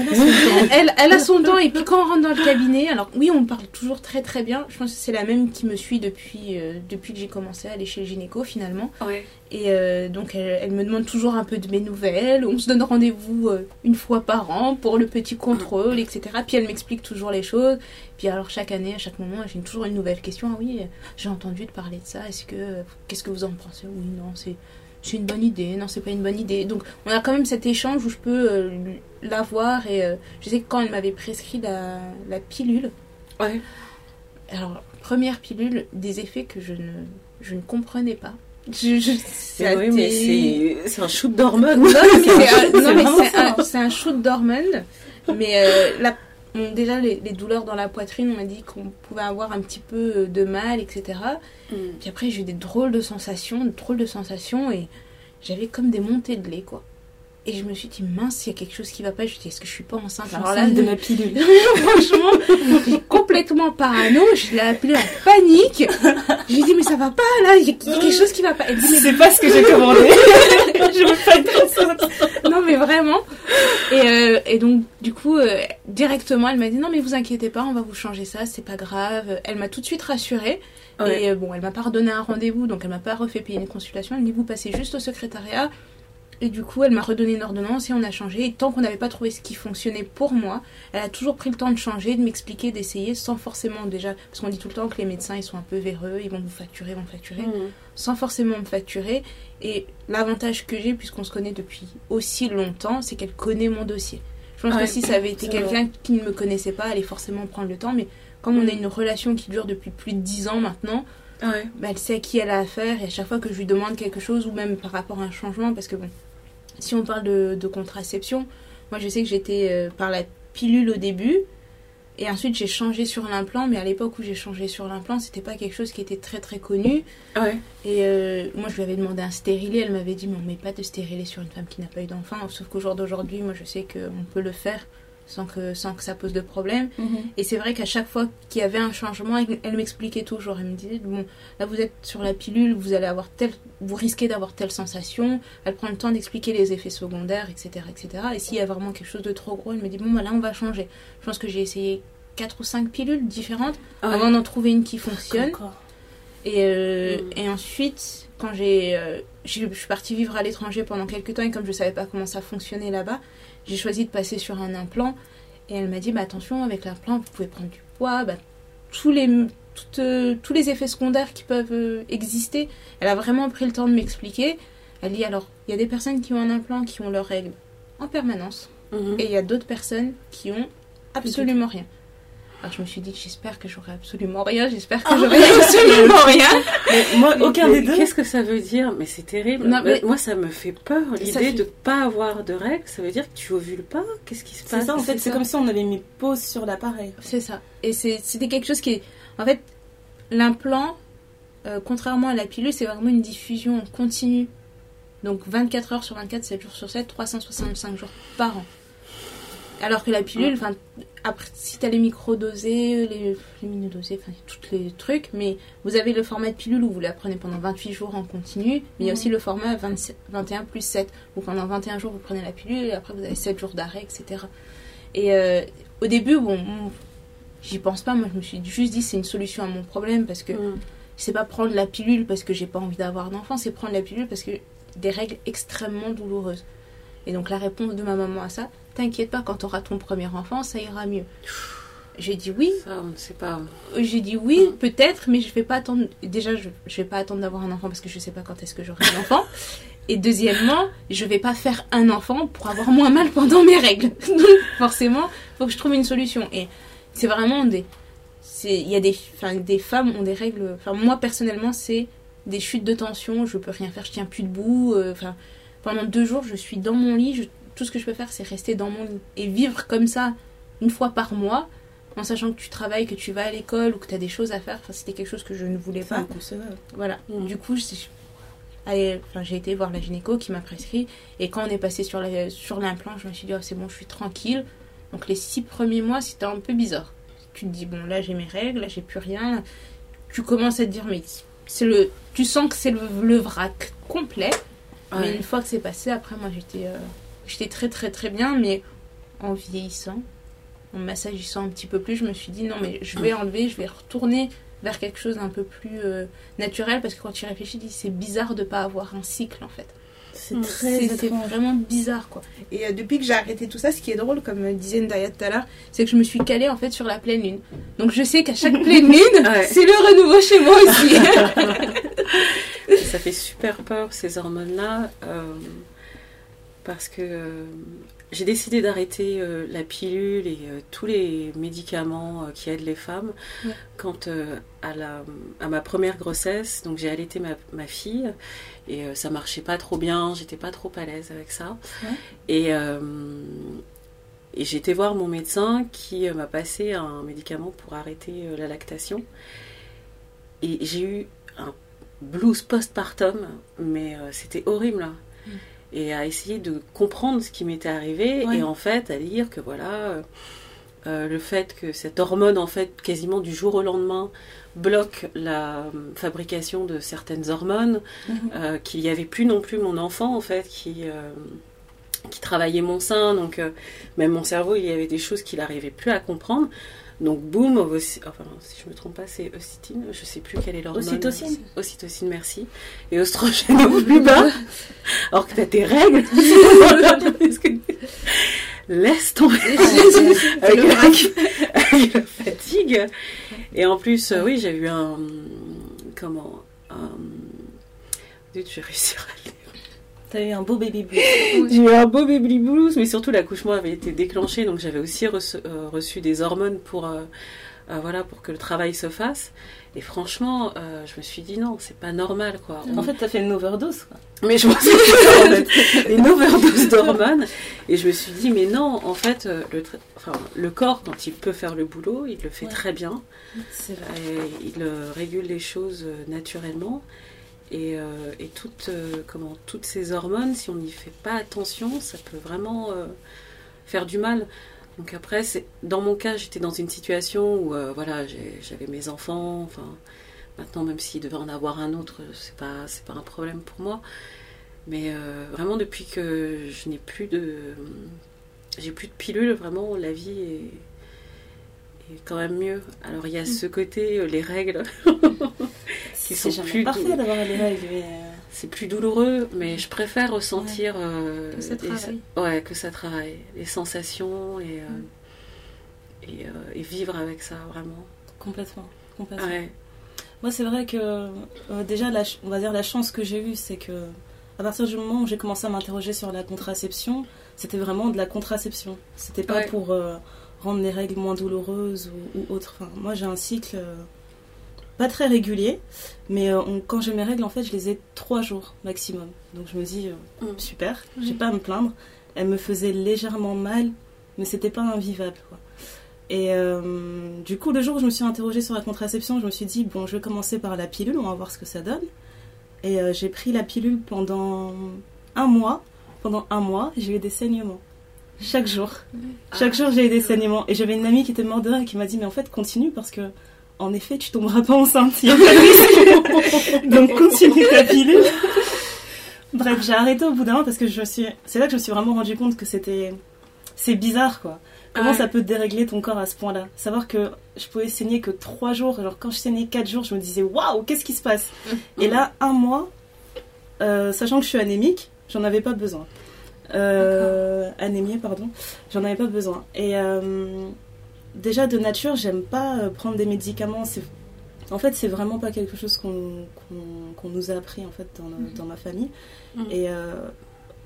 [LAUGHS] elle, elle a son temps. Et puis quand on rentre dans le cabinet, alors oui, on parle toujours très très bien. Je pense que c'est la même qui me suit depuis, euh, depuis que j'ai commencé à aller chez le gynéco finalement. Ouais. Et euh, donc elle, elle me demande toujours un peu de mes nouvelles. On se donne rendez-vous euh, une fois par an pour le petit contrôle, etc. Puis elle m'explique toujours les choses. Puis alors chaque année, à chaque moment, j'ai toujours une nouvelle question. Ah oui, j'ai entendu te parler de ça. Est-ce que qu'est-ce que vous en pensez? Oui, non, c'est c'est une bonne idée. Non, c'est pas une bonne idée. Donc on a quand même cet échange où je peux euh, la voir et euh, je sais que quand elle m'avait prescrit la, la pilule. Ouais. Alors première pilule, des effets que je ne je ne comprenais pas. Je, je- oui, mais c'est c'est un shoot d'hormones. non, mais [LAUGHS] un, c'est un shoot d'hormones. Mais euh, la- bon, déjà, les, les douleurs dans la poitrine, on m'a dit qu'on pouvait avoir un petit peu euh, de mal, etc. Mm. Puis après, j'ai eu des drôles de sensations, de drôles de sensations, et j'avais comme des montées de lait, quoi. Et je me suis dit, mince, il y a quelque chose qui va pas. Je me suis dit, est-ce que je suis pas enceinte? Je suis Alors là, de ma pilule. [LAUGHS] franchement, j'ai complètement parano. Je l'ai appelée en panique. Je lui ai dit, mais ça va pas, là, il y a quelque chose qui va pas. Elle dit, mais C'est pas ce que j'ai commandé. [LAUGHS] je veux pas être enceinte. non mais vraiment. Et, euh, et donc du coup euh, directement elle m'a dit non mais vous inquiétez pas on va vous changer ça c'est pas grave. Elle m'a tout de suite rassurée Ouais. et euh, bon elle m'a pas redonné un rendez-vous donc elle m'a pas refait payer une consultation. Elle me dit vous passez juste au secrétariat. Et du coup, elle m'a redonné une ordonnance et on a changé. Et tant qu'on n'avait pas trouvé ce qui fonctionnait pour moi, elle a toujours pris le temps de changer, de m'expliquer, d'essayer, sans forcément déjà. Parce qu'on dit tout le temps que les médecins, ils sont un peu véreux, ils vont vous facturer, vont facturer Mm. sans forcément me facturer. Et l'avantage que j'ai, puisqu'on se connaît depuis aussi longtemps, c'est qu'elle connaît mon dossier. Je pense Ouais, que si ça avait été quelqu'un qui ne me connaissait pas, elle allait forcément prendre le temps. Mais comme on a Mm. une relation qui dure depuis plus de 10 ans maintenant, Ouais. bah, elle sait à qui elle a affaire. Et à chaque fois que je lui demande quelque chose, ou même par rapport à un changement, parce que bon, si on parle de, de contraception, moi je sais que j'étais euh, par la pilule au début. Et ensuite j'ai changé sur l'implant, mais à l'époque où j'ai changé sur l'implant, c'était pas quelque chose qui était très très connu. Ouais. Et euh, moi, je lui avais demandé un stérilet. Elle m'avait dit, mais on met pas de stérilet sur une femme qui n'a pas eu d'enfant. Sauf qu'au jour d'aujourd'hui, moi, je sais qu'on peut le faire sans que, sans que ça pose de problème. Et c'est vrai qu'à chaque fois qu'il y avait un changement, elle, m'expliquait toujours. Elle me disait, bon, là, vous êtes sur la pilule, vous allez avoir telle, vous risquez d'avoir telle sensation. Elle prend le temps d'expliquer les effets secondaires, etc., etc. Et s'il y a vraiment quelque chose de trop gros, elle me dit, bon, bah là, on va changer. Je pense que j'ai essayé quatre ou cinq pilules différentes Ouais. avant d'en trouver une qui fonctionne. Et, euh, Mm. et ensuite, quand j'ai, euh, j'ai- je suis partie vivre à l'étranger pendant quelques temps et comme je savais pas comment ça fonctionnait là-bas, j'ai choisi de passer sur un implant. Et elle m'a dit, bah, attention, avec l'implant, vous pouvez prendre du poids, bah, tous, les, toutes, euh, tous les effets secondaires qui peuvent euh, exister. Elle a vraiment pris le temps de m'expliquer. Elle dit, alors, il y a des personnes qui ont un implant qui ont leurs règles en permanence. Mhm. Et il y a d'autres personnes qui ont absolument rien. Alors je me suis dit, j'espère que j'aurai absolument rien, j'espère que j'aurai absolument rien. [LAUGHS] Mais moi, aucun Mais des deux. Qu'est-ce que ça veut dire? Mais c'est terrible. Non, mais- Moi, ça me fait peur. L'idée fait- de pas avoir de règles, ça veut dire que tu ovules pas? Qu'est-ce qui se C'est passe? ça, en fait, c'est comme si on avait mis pause sur l'appareil. C'est ça. Et c'est- c'était quelque chose qui est. En fait, l'implant, euh, contrairement à la pilule, c'est vraiment une diffusion en continu. Donc 24 heures sur 24, 7 jours sur 7, 365 jours par an. Alors que la pilule, enfin, après, si t'as les micro-dosés, les, les mini-dosés, enfin, tous les trucs, mais vous avez le format de pilule où vous la prenez pendant 28 jours en continu, mais il y a aussi le format 27 21 plus 7, où pendant 21 jours vous prenez la pilule et après vous avez 7 jours d'arrêt, etc. Et euh, au début, bon, j'y pense pas, moi je me suis juste dit c'est une solution à mon problème parce que Mm. c'est pas prendre la pilule parce que j'ai pas envie d'avoir d'enfant, c'est prendre la pilule parce que des règles extrêmement douloureuses. Et donc la réponse de ma maman à ça, t'inquiète pas, quand t'auras ton premier enfant, ça ira mieux. J'ai dit oui, Ça, on ne sait pas. j'ai dit oui, Mm. peut-être, mais je vais pas attendre. Déjà, je, je vais pas attendre d'avoir un enfant parce que je sais pas quand est-ce que j'aurai un enfant. Et deuxièmement, je vais pas faire un enfant pour avoir moins mal pendant mes règles. [LAUGHS] Donc forcément, faut que je trouve une solution. Et c'est vraiment des, il y a des, enfin, des femmes ont des règles. Enfin, moi personnellement, c'est des chutes de tension. Je peux rien faire, je tiens plus debout. euh, Enfin, pendant deux jours, je suis dans mon lit. je- tout ce que je peux faire, c'est rester dans mon lit et vivre comme ça une fois par mois en sachant que tu travailles, que tu vas à l'école ou que tu as des choses à faire. Enfin, c'était quelque chose que je ne voulais pas. inconcevable. Voilà. Mm. Du coup, enfin, j'ai été voir la gynéco qui m'a prescrit. Et quand on est passé sur la- sur l'implant, je me suis dit, oh, c'est bon, je suis tranquille. Donc les six premiers mois, c'était un peu bizarre. Tu te dis, bon, là j'ai mes règles, là j'ai plus rien. Tu commences à te dire, mais c'est le, tu sens que c'est le, le vrac complet. Mais une fois que c'est passé, après, moi j'étais euh, j'étais très très très bien, mais en vieillissant, en m'assagissant un petit peu plus, je me suis dit non, mais je vais enlever, je vais retourner vers quelque chose d'un peu plus euh, naturel parce que quand tu y réfléchis, tu dis, c'est bizarre de pas avoir un cycle en fait. C'est Mm. très C'est vraiment bizarre quoi. Et euh, depuis que j'ai arrêté tout ça, ce qui est drôle, comme euh, disait Ndaya tout à l'heure, c'est que je me suis calée en fait sur la pleine lune. Donc je sais qu'à chaque [LAUGHS] pleine lune, Ouais. c'est le renouveau chez moi aussi. [LAUGHS] Ça fait super peur ces hormones-là euh, parce que euh, j'ai décidé d'arrêter euh, la pilule et euh, tous les médicaments qui aident les femmes Ouais. quand à, la, à ma première grossesse, donc j'ai allaité ma, ma fille et ça marchait pas trop bien, j'étais pas trop à l'aise avec ça. Ouais. Et, et j'ai été voir mon médecin qui m'a passé un médicament pour arrêter la lactation. Et j'ai eu un blues postpartum, mais c'était horrible. hein. Et à essayer de comprendre ce qui m'était arrivé, Ouais. et en fait à dire que voilà, euh, euh, le fait que cette hormone, en fait, quasiment du jour au lendemain, bloque la euh, fabrication de certaines hormones, Mhm. euh, qu'il n'y avait plus non plus mon enfant, en fait, qui, qui travaillait mon sein, donc même mon cerveau, il y avait des choses qu'il n'arrivait plus à comprendre. Donc boum, enfin si je me trompe pas, c'est ocytine, je sais plus quelle est l'hormone. Ocytocine. Ocytocine, merci. Et oestrogène au plus bas, [LAUGHS] alors que t'as tes règles. [LAUGHS] Laisse tomber avec, la, avec la fatigue. Et en plus, euh, oui, j'ai eu un. Comment un, je vais réussir à. T'as eu un beau baby blues. J'ai eu un beau baby blues, mais surtout l'accouchement avait été déclenché, donc j'avais aussi reçu, euh, reçu des hormones pour, euh, euh, voilà, pour que le travail se fasse. Et franchement, euh, je me suis dit non, c'est pas normal quoi. En fait, t'as fait une overdose, quoi. Mais je pensais que c'était en fait une overdose d'hormones. Et je me suis dit, mais non, en fait, le, tra- enfin, le corps, quand il peut faire le boulot, il le fait Ouais. très bien. C'est vrai. Et il euh, régule les choses euh, naturellement. Et, euh, et toutes, euh, comment, toutes ces hormones, si on n'y fait pas attention, ça peut vraiment euh, faire du mal. Donc après, dans mon cas, j'étais dans une situation où voilà, j'avais mes enfants. Enfin, maintenant, même s'il devait en avoir un autre, c'est pas, c'est pas un problème pour moi. Mais vraiment, depuis que je n'ai plus de, j'ai plus de pilules, vraiment, la vie est, quand même mieux. Alors il y a ce côté, les règles, [LAUGHS] Qui C'est sont plus parfait d'avoir les règles, mais... euh, c'est plus douloureux, mais je préfère ressentir euh, Que ça les- travaille. ouais, que ça travaille, les sensations et, euh, et, euh, et vivre avec ça vraiment. Complètement. complètement. Ouais. Moi, c'est vrai que déjà, la on va dire la chance que j'ai eue, c'est que à partir du moment où j'ai commencé à m'interroger sur la contraception, c'était vraiment de la contraception. C'était pas Ouais. pour rendre les règles moins douloureuses ou, ou autre. Enfin, moi, j'ai un cycle pas très régulier, mais euh, on- quand j'ai mes règles, en fait, je les ai trois jours maximum. Donc je me dis, euh, Mm. super, j'ai pas à me plaindre. Elle me faisait légèrement mal, mais c'était pas invivable, quoi. Et euh, du coup, le jour où je me suis interrogée sur la contraception, je me suis dit, bon, je vais commencer par la pilule, on va voir ce que ça donne. Et euh, j'ai pris la pilule pendant un mois. Pendant un mois, j'ai eu des saignements. Chaque jour. Chaque jour, j'ai eu des saignements. Et j'avais une amie qui était morte de rire et qui m'a dit, mais en fait, continue parce que, en effet, tu tomberas pas enceinte. Y a pas de risque. [LAUGHS] Donc, continue ta pilule. Bref, j'ai arrêté au bout d'un an parce que je suis. C'est là que je me suis vraiment rendu compte que c'était. C'est bizarre, quoi. Comment Ouais. ça peut dérégler ton corps à ce point-là? Savoir que je pouvais saigner que trois jours. Alors, quand je saignais quatre jours, je me disais, waouh, qu'est-ce qui se passe? Et là, un mois, euh, sachant que je suis anémique, j'en avais pas besoin. Euh, anémiée, pardon. J'en avais pas besoin. Et euh, déjà, de nature, j'aime pas euh, prendre des médicaments. En fait, c'est vraiment pas quelque chose qu'on nous a appris en fait dans, le- dans ma famille. Mhm. Et euh,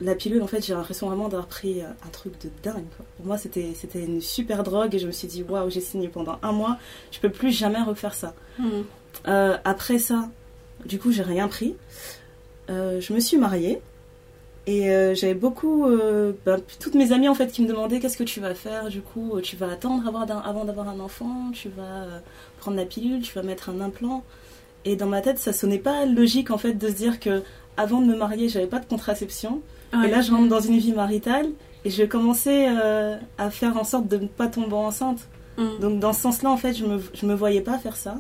la pilule, en fait, j'ai l'impression vraiment d'avoir pris euh, un truc de dingue. quoi. Pour moi, c'était c'était une super drogue et je me suis dit, waouh, j'ai signé pendant un mois, je peux plus jamais refaire ça. Euh, après ça, du coup, j'ai rien pris. Euh, je me suis mariée. Et euh, j'avais beaucoup, euh, ben, toutes mes amies en fait qui me demandaient qu'est-ce que tu vas faire. Du coup, euh, tu vas attendre avoir avant d'avoir un enfant, tu vas euh, prendre la pilule, tu vas mettre un implant. Et dans ma tête, ça sonnait pas logique en fait de se dire que avant de me marier, j'avais pas de contraception. Ouais. Et là, je rentre dans une vie maritale et je commençais euh, à faire en sorte de ne pas tomber enceinte. Mm. Donc dans ce sens-là, en fait, je me, je me voyais pas faire ça.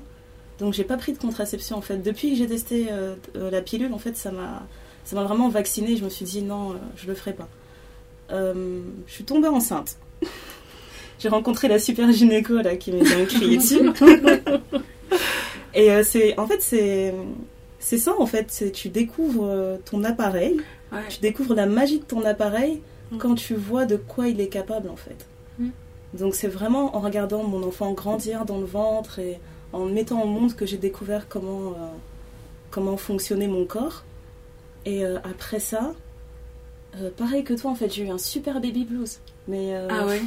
Donc j'ai pas pris de contraception en fait. Depuis que j'ai testé la pilule, en fait, ça m'a ça m'a vraiment vaccinée. Je me suis dit non, euh, je le ferai pas. Euh, je suis tombée enceinte. [LAUGHS] j'ai rencontré la super gynéco là qui m'a [LAUGHS] crié dessus. [LAUGHS] Et euh, c'est en fait c'est c'est ça en fait. C'est tu découvres euh, ton appareil, Ouais. tu découvres la magie de ton appareil Mm. quand tu vois de quoi il est capable en fait. Mm. Donc c'est vraiment en regardant mon enfant grandir dans le ventre et en me mettant au monde que j'ai découvert comment, euh, comment fonctionnait mon corps. Et euh, après ça, euh, pareil que toi en fait, j'ai eu un super baby blues. Mais euh, Ah ouais.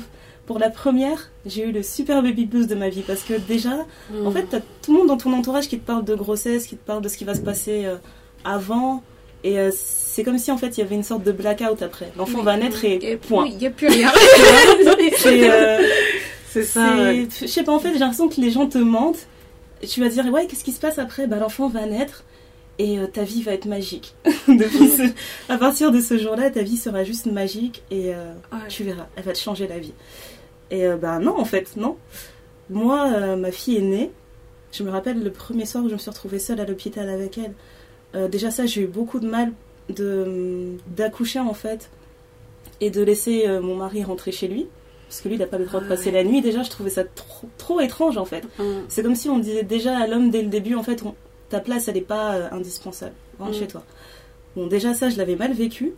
pour la première, j'ai eu le super baby blues de ma vie parce que déjà, en fait, t'as tout le monde dans ton entourage qui te parle de grossesse, qui te parle de ce qui va se passer euh, avant. Et euh, c'est comme si en fait il y avait une sorte de blackout après. L'enfant va naître et point. Il n'y a plus rien. [LAUGHS] [LAUGHS] C'est, ça. ouais. Je sais pas, en fait, j'ai l'impression que les gens te mentent. Tu vas dire, ouais, qu'est-ce qui se passe après? Bah, l'enfant va naître et euh, ta vie va être magique. [LAUGHS] Ce- À partir de ce jour-là, ta vie sera juste magique et euh, Ouais. tu verras, elle va te changer la vie. Et euh, bah, non, en fait, non. Moi, ma fille est née. Je me rappelle le premier soir où je me suis retrouvée seule à l'hôpital avec elle. Déjà, ça, j'ai eu beaucoup de mal de d'accoucher en fait et de laisser mon mari rentrer chez lui parce que lui il n'a pas le droit de Ah passer ouais. la nuit déjà je trouvais ça trop, trop étrange en fait Mm. c'est comme si on disait déjà à l'homme dès le début en fait on- ta place elle n'est pas euh, indispensable. Rentre Mm. chez toi. Bon déjà ça je l'avais mal vécu.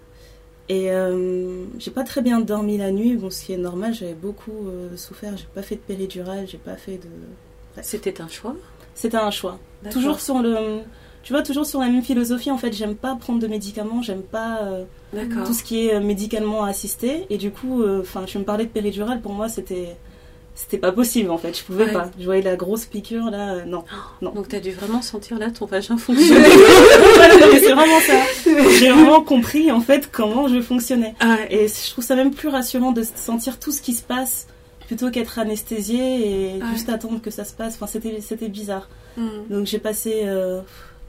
Et euh, j'ai pas très bien dormi la nuit. Bon ce qui est normal j'avais beaucoup euh, souffert. J'ai pas fait de péridurale j'ai pas fait de C'était un choix. c'était un choix. Toujours sur le tu vois toujours sur la même philosophie en fait j'aime pas prendre de médicaments j'aime pas tout ce qui est médicalement assisté. Et du coup enfin tu me parlais de péridurale pour moi c'était c'était pas possible en fait je pouvais Ouais. pas je voyais la grosse piqûre là euh, non non. Donc t'as dû vraiment sentir là ton vagin [LAUGHS] fonctionner. C'est vraiment ça [LAUGHS] j'ai vraiment compris en fait comment je fonctionnais Ah, et je trouve ça même plus rassurant de sentir tout ce qui se passe plutôt qu'être anesthésié et Ouais. juste attendre que ça se passe enfin c'était c'était bizarre mm. donc j'ai passé euh,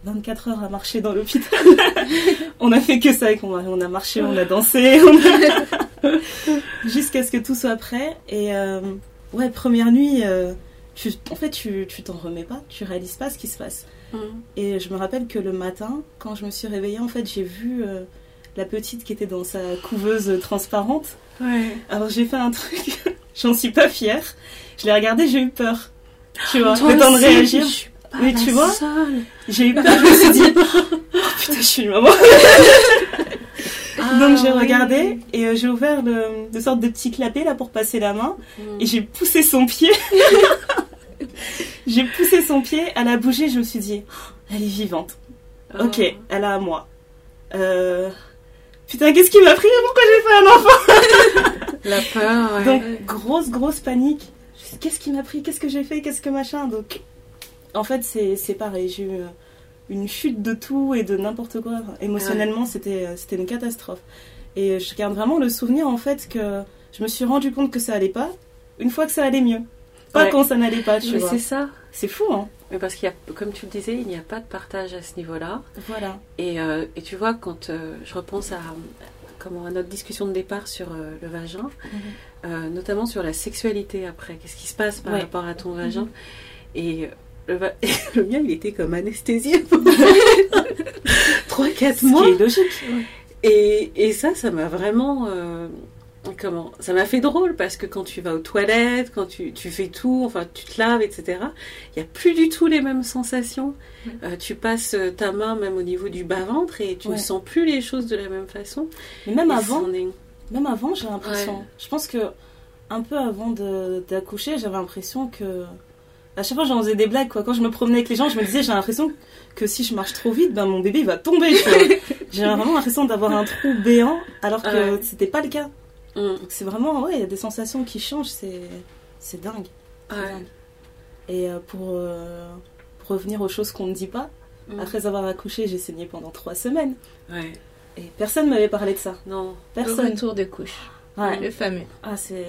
24 heures à marcher dans l'hôpital. [LAUGHS] on a fait que ça avec mon mari. On a marché, on a dansé. on a- Jusqu'à ce que tout soit prêt. Et euh, ouais, première nuit, euh, tu- en fait, tu tu t'en remets pas. Tu réalises pas ce qui se passe. Mm. Et je me rappelle que le matin, quand je me suis réveillée, en fait, j'ai vu euh, la petite qui était dans sa couveuse transparente. Ouais. Alors j'ai fait un truc, [LAUGHS] j'en suis pas fière. Je l'ai regardé, j'ai eu peur. Tu vois, le temps de réagir. pas Mais tu vois. J'ai eu peur, [LAUGHS] je me suis dit, oh putain, je suis une maman. [LAUGHS] Ah, Donc j'ai oui. regardé et euh, j'ai ouvert le, de sorte de petit clapet là pour passer la main Mm. et j'ai poussé son pied. [LAUGHS] j'ai poussé son pied, elle a bougé, je me suis dit, oh, elle est vivante. Ah. Ok, elle a à moi. Euh... Putain, qu'est-ce qui m'a pris? Pourquoi j'ai fait un enfant? [LAUGHS] La peur, ouais. Donc, grosse, grosse panique. Qu'est-ce qui m'a pris? Qu'est-ce que j'ai fait? Qu'est-ce que machin? Donc, en fait, c'est c'est pareil. J'ai eu euh, une chute de tout et de n'importe quoi. Émotionnellement, c'était euh, c'était une catastrophe. Et je garde vraiment le souvenir, en fait, que je me suis rendu compte que ça allait pas une fois que ça allait mieux. Pas Ouais. quand ça n'allait pas, tu Mais vois. c'est ça. C'est fou, hein Mais parce qu'il y a, comme tu le disais, il n'y a pas de partage à ce niveau-là. Voilà. Et, euh, et tu vois, quand euh, je repense à, comment, à notre discussion de départ sur euh, le vagin, euh, notamment sur la sexualité après, qu'est-ce qui se passe par Ouais. rapport à ton vagin? Et euh, le, va- [LAUGHS] le mien, il était comme anesthésié. [LAUGHS] 3-4 Ce mois. qui est logique. Et, et ça, ça m'a vraiment. euh, comment Ça m'a fait drôle parce que quand tu vas aux toilettes, quand tu, tu fais tout, enfin tu te laves, etc., il n'y a plus du tout les mêmes sensations. Euh, tu passes euh, ta main même au niveau du bas-ventre et tu ne sens plus les choses de la même façon. Mais même Et avant, est- Même avant, j'ai l'impression. Ouais. Je pense que un peu avant d'accoucher, j'avais l'impression que à chaque fois j'en faisais des blagues quoi. Quand je me promenais avec les gens, je me disais j'ai l'impression que si je marche trop vite, ben mon bébé il va tomber. [LAUGHS] j'ai vraiment l'impression d'avoir un trou béant, alors que Ouais. c'était pas le cas. Mm. Donc c'est vraiment ouais, il y a des sensations qui changent, c'est c'est dingue. c'est Ouais. dingue. Et euh, pour, euh, pour revenir aux choses qu'on ne dit pas, Mm. après avoir accouché, j'ai saigné pendant trois semaines Ouais. et personne m'avait parlé de ça. Non. Le Personne. retour de couche. Ouais. Le fameux. Ah c'est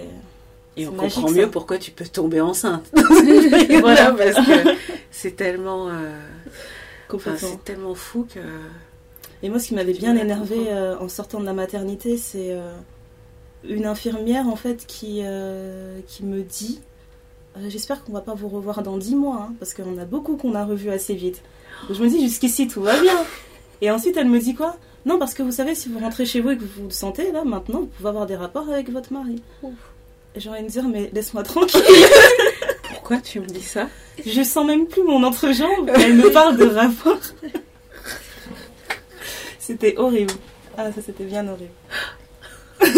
Et on magique, comprend ça. mieux pourquoi tu peux tomber enceinte. [LAUGHS] [LAUGHS] Voilà. parce que c'est tellement, euh, enfin, c'est tellement fou que. Et moi, ce qui m'avait bien énervé euh, en sortant de la maternité, c'est euh, une infirmière en fait qui, euh, qui me dit J'espère qu'on va pas vous revoir dans 10 mois, hein, parce qu'on a beaucoup qu'on a revu assez vite. Donc, je me dis Jusqu'ici, tout va bien. Et ensuite, elle me dit quoi? Non, parce que vous savez, si vous rentrez chez vous et que vous vous sentez, là, maintenant, vous pouvez avoir des rapports avec votre mari. J'ai envie de dire Mais laisse-moi tranquille. [LAUGHS] Pourquoi tu me dis ça? Je sens même plus mon entrejambe. Elle me parle de rapport. C'était horrible. Ah, ça c'était bien horrible. [LAUGHS]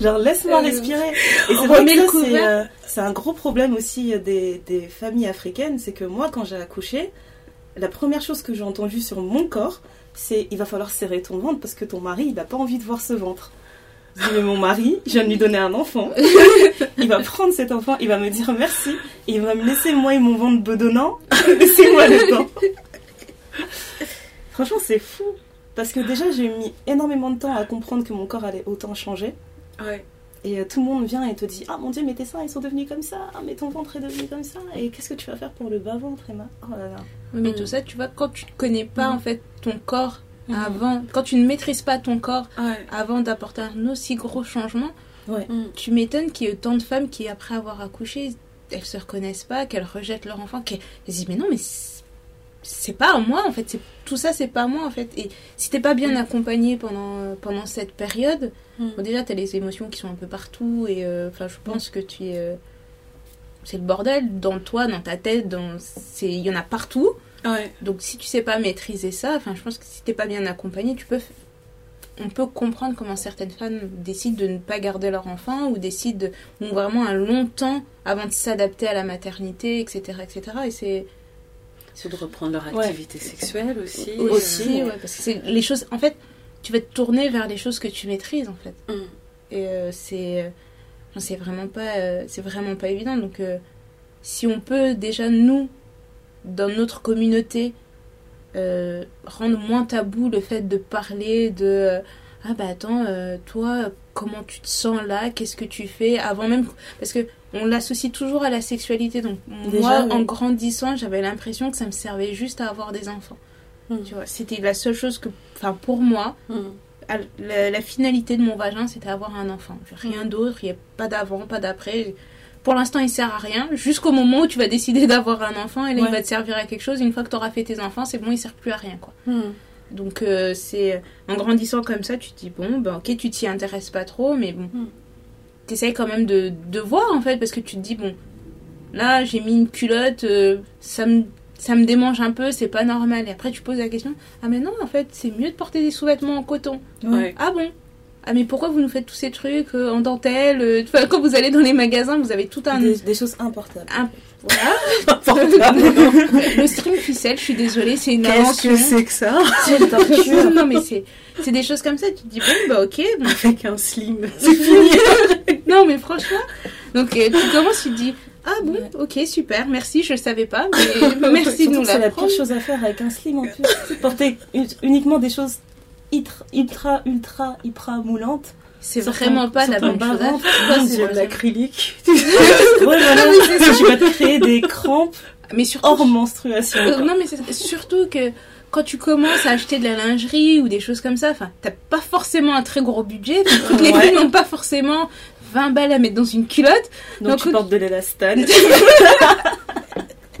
Genre, laisse-moi Euh, respirer. Et c'est on vrai remet que le ça, c'est, couvert. euh, c'est un gros problème aussi euh, des, des familles africaines. C'est que moi, quand j'ai accouché, la première chose que j'ai entendue sur mon corps, c'est il va falloir serrer ton ventre parce que ton mari, il n'a pas envie de voir ce ventre. Je dis, mais mon mari, je viens de lui donner un enfant. [LAUGHS] il va prendre cet enfant, il va me dire merci, et il va me laisser moi et mon ventre bedonnant. [LAUGHS] Laissez-moi le temps. Franchement, c'est fou. Parce que déjà, j'ai mis énormément de temps à comprendre que mon corps allait autant changer. Ouais. Et euh, tout le monde vient et te dit Ah mon dieu, mais tes seins ils sont devenus comme ça, ah mais ton ventre est devenu comme ça, et qu'est-ce que tu vas faire pour le bas-ventre, Emma? Oh là là. Mais Mm. tout ça, tu vois, quand tu ne connais pas Mm. en fait ton corps Mhm. avant, quand tu ne maîtrises pas ton corps Ouais. avant d'apporter un aussi gros changement, Ouais. Mm. tu m'étonnes qu'il y ait autant de femmes qui, après avoir accouché, elles se reconnaissent pas, qu'elles rejettent leur enfant, qu'elles elles disent mais non, mais c'est- pas à moi en fait, tout ça c'est pas à moi en fait. Et si t'es pas bien accompagné pendant pendant cette période, Mm. bon, déjà t'as les émotions qui sont un peu partout et euh, enfin je pense que tu es euh, c'est le bordel dans toi, dans ta tête, dans c'est il y en a partout. Ouais. Donc si tu sais pas maîtriser ça, enfin je pense que si t'es pas bien accompagné, tu peux on peut comprendre comment certaines femmes décident de ne pas garder leur enfant ou décident de, ont vraiment un long temps avant de s'adapter à la maternité, etc., etc. Et c'est C'est de reprendre leur Ouais. activité sexuelle aussi. aussi, euh, ouais, parce que c'est les choses. En fait, tu vas te tourner vers les choses que tu maîtrises, en fait. Mm. Et euh, c'est, euh, c'est vraiment pas, euh, c'est vraiment pas évident. Donc, euh, si on peut déjà nous, dans notre communauté, euh, rendre moins tabou le fait de parler de euh, ah bah attends, euh, toi, comment tu te sens là, qu'est-ce que tu fais avant même parce que on l'associe toujours à la sexualité. Donc Déjà, moi, oui. en grandissant, j'avais l'impression que ça me servait juste à avoir des enfants. Mm. Tu vois, c'était la seule chose que, enfin pour moi, Mm. à- la, la finalité de mon vagin, c'était avoir un enfant. Rien Mm. d'autre, il n'y a pas d'avant, pas d'après. Pour l'instant, il sert à rien, jusqu'au moment où tu vas décider [LAUGHS] d'avoir un enfant, et là, Ouais. il va te servir à quelque chose. Une fois que tu auras fait tes enfants, c'est bon, il sert plus à rien, quoi. Mm. Donc, euh, c'est en grandissant comme ça, tu te dis, bon, ben, ok, tu t'y intéresses pas trop, mais bon, Mm. t'essayes quand même de, de voir, en fait, parce que tu te dis, bon, là, j'ai mis une culotte, euh, ça me. Ça me démange un peu, c'est pas normal. Et après, tu poses la question Ah, mais non, en fait, c'est mieux de porter des sous-vêtements en coton. Ouais. Ah bon Ah mais pourquoi vous nous faites tous ces trucs euh, en dentelle euh, Quand vous allez dans les magasins, vous avez tout un... Des, des choses importables. un- voilà. [LAUGHS] le string ficelle, je suis désolée, c'est une Qu'est-ce que c'est que ça C'est une non, mais c'est, c'est des choses comme ça. Tu te dis, bon, bah ok. bon. Avec un slim. [LAUGHS] C'est fini. Non, mais franchement. Donc, euh, tu commences, tu te dis, ah bon, ok, super, merci, je le savais pas, mais [LAUGHS] merci de nous que c'est la l'apprendre. pire chose à faire avec un slim en plus. Porter uniquement des choses ultra, ultra, ultra, hyper moulantes. C'est vraiment ton- pas la bonne chose à faire. C'est vraiment- l'acrylique. [LAUGHS] Ouais, voilà. Tu vas te créer des crampes Mais surtout, hors menstruation. Euh, non, mais c'est surtout que quand tu commences à acheter de la lingerie ou des choses comme ça, enfin, t'as pas forcément un très gros budget. Toutes les Ouais. filles n'ont pas forcément 20 balles à mettre dans une culotte. Donc, donc, tu portes de l'élastane. [LAUGHS] [LAUGHS]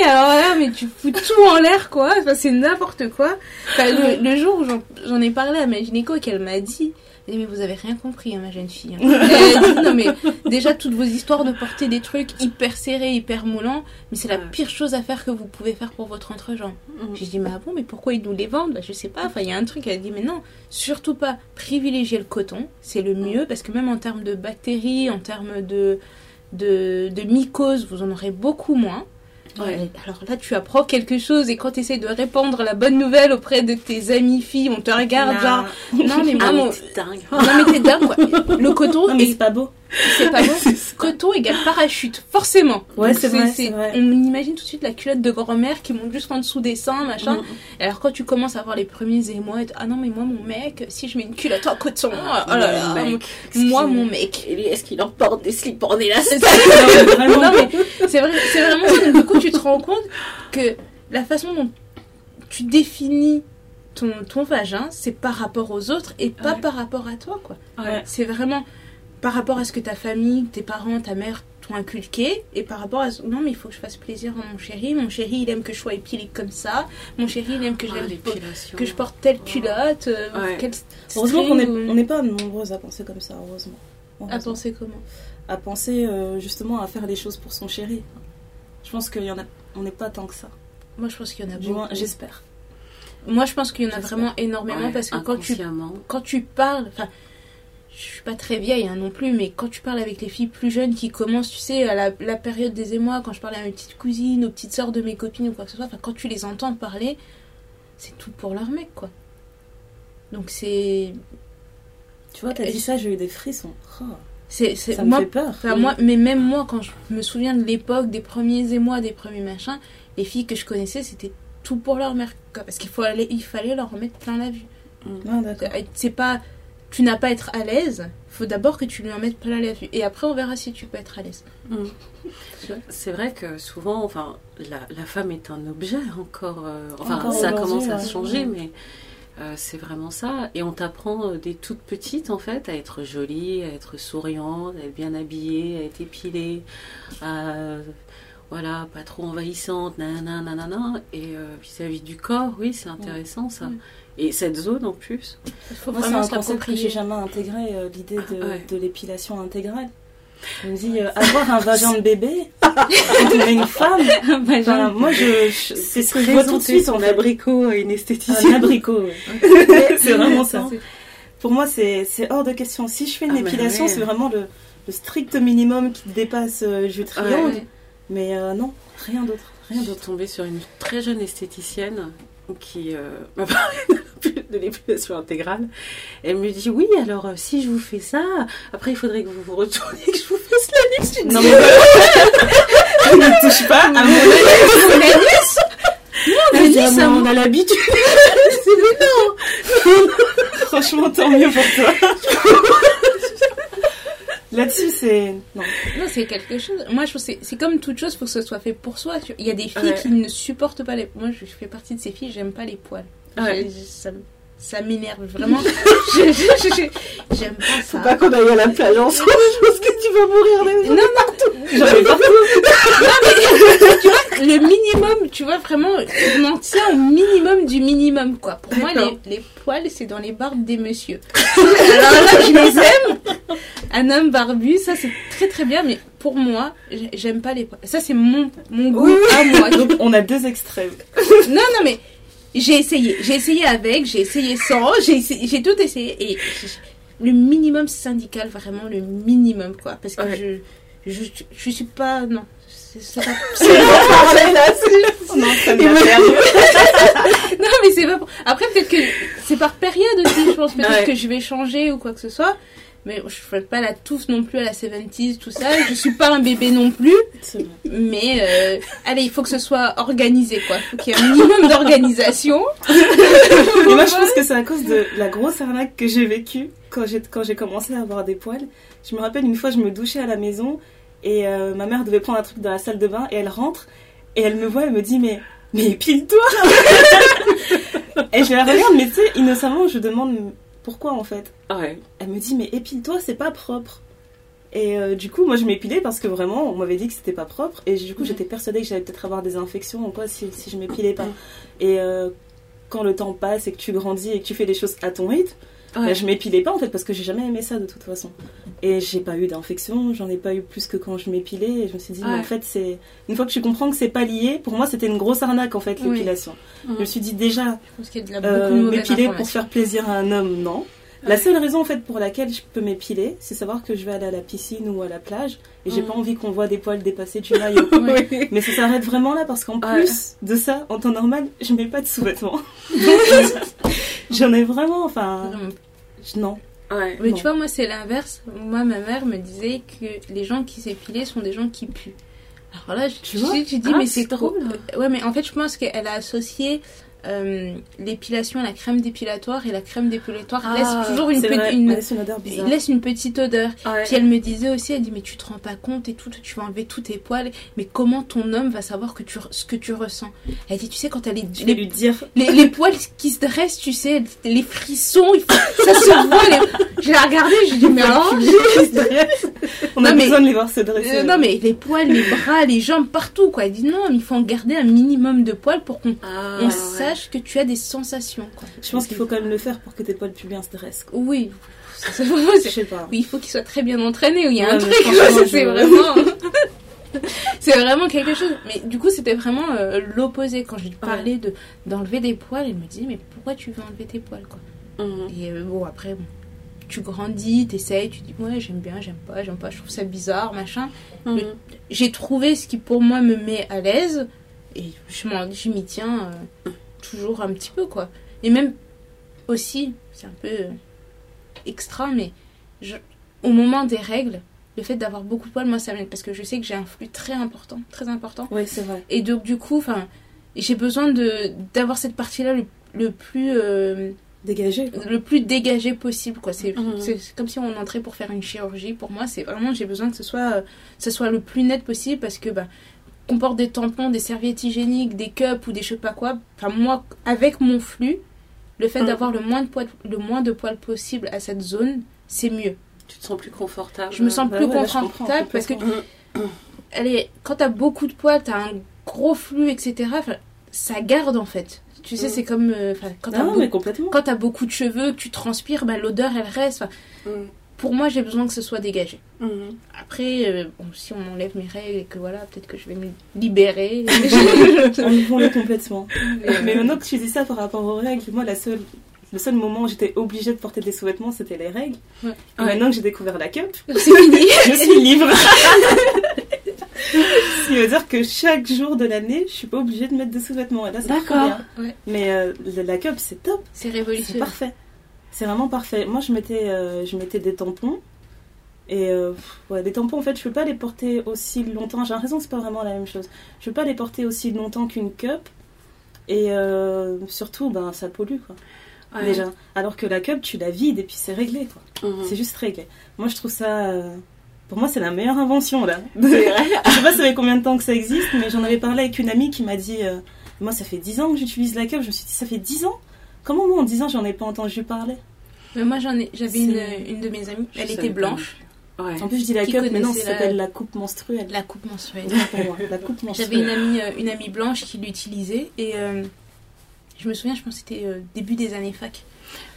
Et alors là, mais tu fous tout en l'air, quoi. Enfin, c'est n'importe quoi. Enfin, le, le jour où j'en- ai parlé à ma gynéco et qu'elle m'a dit. Mais vous avez rien compris, hein, ma jeune fille. hein. [LAUGHS] Elle a dit, non, mais déjà, toutes vos histoires de porter des trucs hyper serrés, hyper moulants, mais c'est la pire chose à faire que vous pouvez faire pour votre entrejambe. Mm. J'ai dit, mais ah bon, mais pourquoi ils nous les vendent? Bah, Je sais pas, enfin, il y a un truc, elle a dit, mais non, surtout pas privilégier le coton, c'est le mieux, parce que même en termes de bactéries, en termes de, de, de mycoses, vous en aurez beaucoup moins. Ouais. Alors là, tu apprends quelque chose, et quand tu essaies de répandre la bonne nouvelle auprès de tes amis filles, on te regarde, genre, non, mais [LAUGHS] moi, Ah, mais t'es dingue. non, mais t'es dingue, quoi. [LAUGHS] Le coton, Non, mais c'est est- pas beau. C'est pas [LAUGHS] bon. Coton égale parachute, forcément. Ouais, c'est vrai. On imagine tout de suite la culotte de grand-mère qui monte jusqu'en dessous des seins, machin. Mm. Alors quand tu commences à avoir les premiers émois, ah non mais moi mon mec, si je mets une culotte en coton, Ah, oh là là, mec, moi mon mec. Est-ce qu'il en porte des slips en élastique non mais c'est vrai, c'est vraiment ça. Donc, du coup tu te rends compte que la façon dont tu définis ton, ton vagin, c'est par rapport aux autres et pas Ouais. par rapport à toi quoi. Ouais. C'est vraiment par rapport à ce que ta famille, tes parents, ta mère t'ont inculqué et par rapport à ce- non mais il faut que je fasse plaisir à mon chéri, mon chéri il aime que je sois épilée comme ça, mon chéri il aime que je Ah, que je porte telle culotte, euh, Ouais. quel Heureusement qu'on n'est ou- on n'est pas nombreuses à penser comme ça, heureusement. à penser comment À penser euh, justement à faire les choses pour son chéri. Je pense qu'il y en a, on n'est pas tant que ça. Moi je pense qu'il y en a Du moins, beaucoup. j'espère. Moi je pense qu'il y en a J'espère. vraiment énormément Ouais, parce que quand tu quand tu parles, enfin, je suis pas très vieille hein, non plus, mais quand tu parles avec les filles plus jeunes qui commencent, tu sais, à la, la période des émois, quand je parlais à mes petites cousines, aux petites sœurs de mes copines ou quoi que ce soit, quand tu les entends parler, c'est tout pour leur mec, quoi. Donc c'est. Tu vois, t'as dit ça, j'ai eu des frissons. Oh, c'est, c'est- ça me moi, fait peur. enfin, moi, mais même moi, quand je me souviens de l'époque, des premiers émois, des premiers machins, les filles que je connaissais, c'était tout pour leur mère, quoi, parce qu'il faut aller, il fallait leur en mettre plein la vue. Ah, d'accord. Euh, C'est pas. Tu n'as pas à être à l'aise, faut d'abord que tu lui en mettes plein la vue. Et après, on verra si tu peux être à l'aise. Mm. C'est vrai que souvent, enfin, la, la femme est un objet encore. euh, enfin, Encore ça commence à ouais. se changer, Mm. mais euh, c'est vraiment ça. Et on t'apprend euh, des toutes petites, en fait, à être jolie, à être souriante, à être bien habillée, à être épilée, à. Voilà, pas trop envahissante, nanana, nanana. Et vis-à-vis du corps, oui, c'est intéressant ça. Mm. Et cette zone en plus. Il faut Moi, c'est vraiment un se concept que j'ai jamais intégré, euh, l'idée de, Ah, ouais. de l'épilation intégrale. Je me dis, euh, avoir un vagin de bébé, [LAUGHS] quand on une femme, enfin, moi, je, je- c'est ce que je vois tout de suite, en abricot à une Un esthéticienne. abricot. ouais. [LAUGHS] c'est vraiment ça. Pour moi, c'est c'est hors de question. Si je fais une Ah, épilation, ouais. c'est vraiment le, le strict minimum qui dépasse euh, triangle. Ouais. Mais euh, non, rien d'autre. Rien d'autre. tomber sur une très jeune esthéticienne qui euh, m'a [LAUGHS] parlé de [LAUGHS] l'épilation intégrale. Elle me dit oui, alors euh, si je vous fais ça, après il faudrait que vous vous retourniez, que je vous fasse la nuque. Je dis, Non, mais [LAUGHS] ne touche pas à mon Elle dit, Ah, ça, on a l'habitude. [LAUGHS] Franchement, tant mieux pour toi. Là-dessus, c'est. Non. Non, c'est quelque chose. Moi, je trouve que c'est- comme toute chose, faut que ce soit fait pour soi. Il y a des filles Ouais. qui ne supportent pas les. Moi, je fais partie de ces filles, j'aime pas les poils. Ouais. Ça ça m'énerve [LAUGHS] vraiment. J'aime pas ça. Pas qu'on aille à la plage ensemble, je pense que tu vas mourir Non, non, J'en ai partout. tu vois, le minimum, tu vois, vraiment, je m'en tiens au minimum du minimum, quoi. Pour moi, les, les poils, c'est dans les barbes des messieurs. [LAUGHS] Alors là, je les aime. Un homme barbu, ça, c'est très très bien, mais pour moi, j'ai- j'aime pas les poils. Ça, c'est mon, mon goût Oui, à moi. [LAUGHS] Donc, on a deux extrêmes. Non, non, mais j'ai essayé. J'ai essayé avec, j'ai essayé sans, j'ai tout essayé. Et le minimum syndical, vraiment le minimum, quoi. Parce que Ouais. je, je, je suis pas. Non. c'est pas. [LAUGHS] Non, ça [LAUGHS] [LAUGHS] non, mais c'est pas. Après, peut-être que c'est par période aussi, je pense. Peut-être Ouais. que je vais changer ou quoi que ce soit. Mais je fais pas la touffe non plus à la 70s, tout ça. Je suis pas un bébé non plus. Mais euh, allez, il faut que ce soit organisé, quoi. Il faut qu'il y ait un minimum d'organisation. [LAUGHS] Mais moi, je pense que c'est à cause de la grosse arnaque que j'ai vécue quand j'ai quand j'ai commencé à avoir des poils. Je me rappelle une fois, je me douchais à la maison et euh, ma mère devait prendre un truc dans la salle de bain et elle rentre et elle me voit, elle me dit mais mais épile-toi. [LAUGHS] et je la regarde, mais tu sais, innocemment, je demande pourquoi en fait. Ouais. Elle me dit mais épile-toi, c'est pas propre. Et euh, du coup, moi je m'épilais parce que vraiment, on m'avait dit que c'était pas propre. Et du coup, j'étais persuadée que j'allais peut-être avoir des infections ou quoi si, si je m'épilais pas. Et euh, quand le temps passe et que tu grandis et que tu fais les choses à ton rythme, Ouais. bah, je m'épilais pas en fait parce que j'ai jamais aimé ça de toute façon. Et j'ai pas eu d'infection, j'en ai pas eu plus que quand je m'épilais. Et je me suis dit, mais en fait, c'est. Une fois que tu comprends que c'est pas lié, pour moi c'était une grosse arnaque en fait, l'épilation. Je me suis dit déjà, euh, m'épiler pour faire plaisir à un homme, non. La seule raison en fait pour laquelle je peux m'épiler, c'est savoir que je vais aller à la piscine ou à la plage et j'ai Mhm. pas envie qu'on voit des poils dépasser du maillot. [LAUGHS] Mais ça s'arrête vraiment là parce qu'en plus de ça, en temps normal, je mets pas de sous-vêtements. [LAUGHS] [LAUGHS] J'en ai vraiment, enfin, non. Ouais. Mais Non. tu vois, moi, c'est l'inverse. Moi, ma mère me disait que les gens qui s'épilaient sont des gens qui puent. Alors là, je, Tu je- vois je dis, Ah, mais c'est drôle. trop. Ouais, mais en fait, je pense qu'elle a associé euh, l'épilation la crème dépilatoire et la crème dépilatoire Ah, laisse toujours une, pe- une- elle laisse une odeur bizarre. il laisse une petite odeur. Ouais. Puis elle me disait aussi, elle dit, mais tu te rends pas compte et tout, tu vas enlever tous tes poils, mais comment ton homme va savoir que tu, ce que tu ressens? Elle dit, tu sais, quand Je vais les, lui dire, les, les poils qui se dressent, tu sais, les frissons, ça se [LAUGHS] voit. Les... Je l'ai regardé, je dis, mais alors on a Non, mais- besoin de les voir se dresser. Euh, non mais les poils, les bras, les jambes, partout quoi. Elle dit non, mais il faut en garder un minimum de poils pour qu'on Ah, on ouais. sache que tu as des sensations. Quoi. Je pense qu'il faut quand même le faire pour que tes poils pubiens se dressent. quoi. Oui, ça, [LAUGHS] ça- Je sais pas. oui, il faut qu'il soit très bien entraîné. Il y a un Ouais, truc, [LAUGHS] c'est vraiment. [LAUGHS] c'est vraiment quelque chose. Mais du coup, c'était vraiment euh, l'opposé. Quand je lui parlais de d'enlever des poils, elle me disait mais pourquoi tu veux enlever tes poils quoi? Mhm. Et euh, bon après, bon, tu grandis, t'essayes, tu dis ouais j'aime bien, j'aime pas, j'aime pas, je trouve ça bizarre, machin. Mhm. j'ai trouvé ce qui pour moi me met à l'aise et je m'y tiens euh, toujours un petit peu quoi et même aussi c'est un peu euh, extra mais je- au moment des règles le fait d'avoir beaucoup de poils moi ça m'aide parce que je sais que j'ai un flux très important très important Oui, c'est vrai. et donc du coup enfin j'ai besoin de d'avoir cette partie là le, le plus euh, Dégagé. quoi. le plus dégagé possible quoi c'est Mhm. c'est- comme si on entrait pour faire une chirurgie pour moi c'est vraiment j'ai besoin que ce soit euh, ce soit le plus net possible parce que bah qu'on porte des tampons des serviettes hygiéniques des cups ou des je sais pas quoi enfin moi avec mon flux le fait Mhm. d'avoir le moins de poils le moins de poils possible à cette zone c'est mieux Tu te sens plus confortable. je me sens bah plus ouais, confortable parce que allez, quand t'as beaucoup de poils, t'as un gros flux, etc. ça garde en fait. Tu sais, Mm. c'est comme euh, quand t'as beaucoup- mais complètement. quand t'as beaucoup de cheveux, que tu transpires, bah, l'odeur elle reste. Mhm. pour moi, j'ai besoin que ce soit dégagé. Mhm. Après, euh, bon, si on m'enlève mes règles et que voilà, peut-être que je vais me libérer. [LAUGHS] Enlevons-le complètement. Mais maintenant que tu dis ça par rapport aux règles, moi, la seule, le seul moment où j'étais obligée de porter des sous-vêtements, c'était les règles. Ouais. Et maintenant que j'ai découvert la cup, [LAUGHS] je suis libre. [LAUGHS] [LAUGHS] Ce qui veut dire que chaque jour de l'année, je suis pas obligée de mettre des sous-vêtements. Et là, c'est D'accord. Ouais. Mais euh, la- cup, c'est top. C'est C'est révolutionnaire. parfait. C'est vraiment parfait. Moi, je mettais, euh, je mettais des tampons. Et euh, ouais, des tampons, en fait, je peux pas les porter aussi longtemps. J'ai l'impression que c'est pas vraiment la même chose. Je peux pas les porter aussi longtemps qu'une cup. Et surtout, ben, ça pollue, quoi. Ouais. Déjà. Alors que la cup, tu la vides et puis c'est réglé, quoi. Mhm. C'est juste réglé. Moi, je trouve ça. Pour moi, c'est la meilleure invention, là. [LAUGHS] C'est vrai. je sais pas ça fait combien de temps que ça existe, mais j'en avais parlé avec une amie qui m'a dit euh, Moi, ça fait 10 ans que j'utilise la cup. Je me suis dit Ça fait 10 ans? Comment moi, en 10 ans, j'en ai pas entendu parler? Mais moi, j'en ai, j'avais une, de mes amies, Je elle était blanche, Ouais. En plus, je dis la Qui cup, mais non, ça connaissait la- s'appelle la coupe menstruelle. la coupe mensuelle. Pour moi, la coupe [LAUGHS] J'avais une menstruelle. amie, euh, une amie blanche qui l'utilisait et euh, je me souviens, je pense que c'était euh, début des années fac.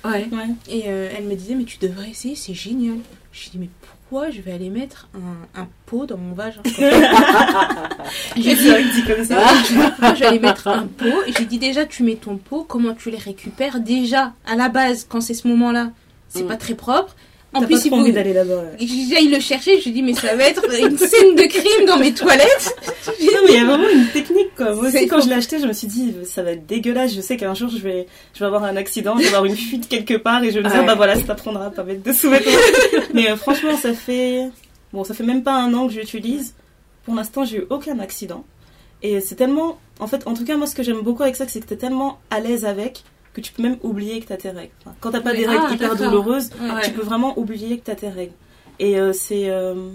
Ouais. Ouais. Et euh, elle me disait, mais tu devrais essayer, c'est génial. Je lui dis, mais pourquoi je vais aller mettre un, un pot dans mon vagin [LAUGHS] J'ai dit, comme ça. [LAUGHS] pourquoi je vais aller mettre un pot Et j'ai dit, déjà, tu mets ton pot, comment tu les récupères Déjà, à la base, quand c'est ce moment-là, c'est Mm. pas très propre. En plus, pas trop envie d'aller là-bas. j'aille le chercher. Je lui dis, mais ça va être une scène de crime dans mes toilettes. [LAUGHS] Non, mais il y a vraiment une technique, quoi. Moi aussi, quand je l'ai acheté, je me suis dit, ça va être dégueulasse. Je sais qu'un jour, je vais, je vais avoir un accident, je vais avoir une fuite quelque part et je vais me dire, Ouais. bah voilà, ça t'apprendra à pas mettre de sous-vêtements. [LAUGHS] mais euh, franchement, ça fait, bon, ça fait même pas un an que j'utilise. Pour l'instant, j'ai eu aucun accident. Et c'est tellement, en fait, en tout cas, moi, ce que j'aime beaucoup avec ça, c'est que t'es tellement à l'aise avec que tu peux même oublier que t'as tes règles. Enfin, quand t'as pas Oui. des règles Ah, hyper douloureuses, Ouais. tu peux vraiment oublier que t'as tes règles. Et euh, c'est euh,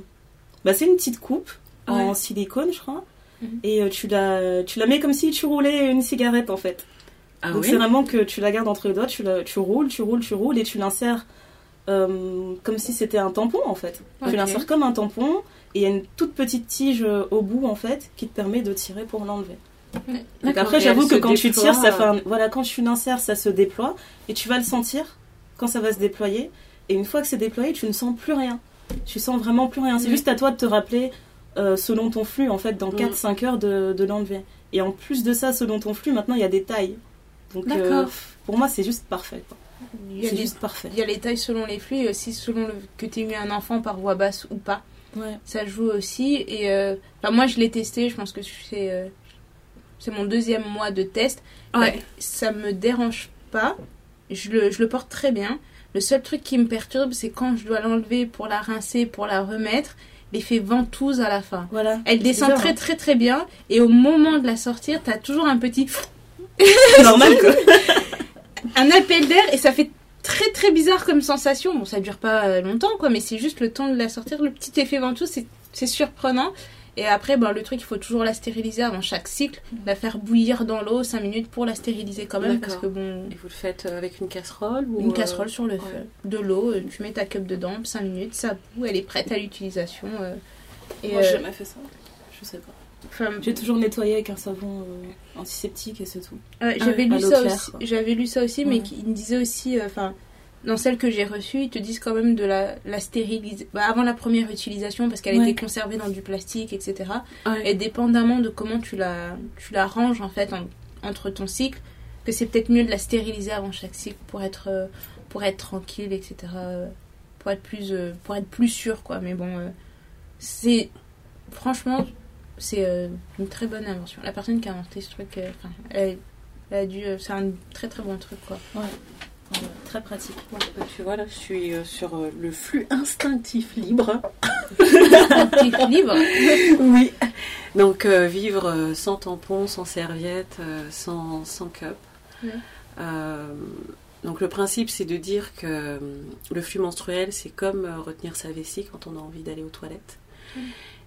bah, une petite coupe en silicone, je crois. Mhm. Et euh, tu, la, tu la mets comme si tu roulais une cigarette en fait. Ah Donc oui c'est vraiment que tu la gardes entre les doigts, tu, la, tu roules, tu roules, tu roules et tu l'insères euh, comme si c'était un tampon en fait. Tu l'insères comme un tampon et il y a une toute petite tige au bout en fait qui te permet de tirer pour l'enlever. Donc après j'avoue que quand tu déploie, tires, ça fait euh, un... Voilà, quand tu l'insères, ça se déploie et tu vas le sentir quand ça va se déployer. Et une fois que c'est déployé, tu ne sens plus rien. Tu sens vraiment plus rien. C'est juste à toi de te rappeler, euh, selon ton flux, en fait, dans Mm. 4-5 heures, de, de l'enlever. Et en plus de ça, selon ton flux, maintenant, il y a des tailles. Donc, euh, D'accord. pour moi, c'est juste parfait. quoi. Il y, a C'est juste parfait. il y a les tailles selon les flux et aussi selon le, que tu aies eu un enfant par voix basse ou pas. Ouais. Ça joue aussi. Et euh, enfin, moi, je l'ai testé. Je pense que c'est euh, c'est mon deuxième mois de test. Ouais. Bah, ça me dérange pas. Je le, je le porte très bien. Le seul truc qui me perturbe, c'est quand je dois l'enlever pour la rincer, pour la remettre, l'effet ventouse à la fin. Voilà. Elle descend bizarre, très hein. très très bien et au moment de la sortir, t'as toujours un petit C'est [LAUGHS] normal, quoi. un appel d'air et ça fait très très bizarre comme sensation. Bon, ça dure pas longtemps quoi, mais c'est juste le temps de la sortir, le petit effet ventouse, c'est c'est surprenant. Et après, ben, le truc, il faut toujours la stériliser avant chaque cycle, la faire bouillir dans l'eau 5 minutes pour la stériliser quand même, parce que bon, Et vous le faites euh, avec une casserole ou une euh, casserole sur le ouais. feu, de l'eau, euh, tu mets ta cup dedans, 5 minutes, ça bout, elle est prête à l'utilisation. euh, et, Moi, j'ai euh, jamais fait ça. Je sais pas. enfin, J'ai toujours nettoyé avec un savon euh, antiseptique et c'est tout. Ouais, j'avais lu ça aussi. J'avais lu ça aussi, mais il me disait aussi, euh, enfin, dans celle que j'ai reçue, ils te disent quand même de la, la stériliser bah, avant la première utilisation parce qu'elle Ouais. était conservée dans du plastique, etc. Ouais. Et dépendamment de comment tu la, tu la ranges en fait en- entre ton cycle, que c'est peut-être mieux de la stériliser avant chaque cycle pour être, euh, pour être tranquille, etc. euh, Pour être plus, euh, pour être plus sûr, quoi. Mais bon, c'est franchement, c'est une très bonne invention. La personne qui a inventé ce truc, enfin, elle, elle a dû, c'est un très très bon truc, quoi. Ouais, très pratique. Ouais, bah, tu vois, là, je suis euh, sur euh, le flux instinctif libre. [LAUGHS] Petit libre. oui. Donc, euh, vivre euh, sans tampon, sans serviette, euh, sans, sans cup. Ouais. Euh, donc, le principe, c'est de dire que euh, le flux menstruel, c'est comme euh, retenir sa vessie quand on a envie d'aller aux toilettes.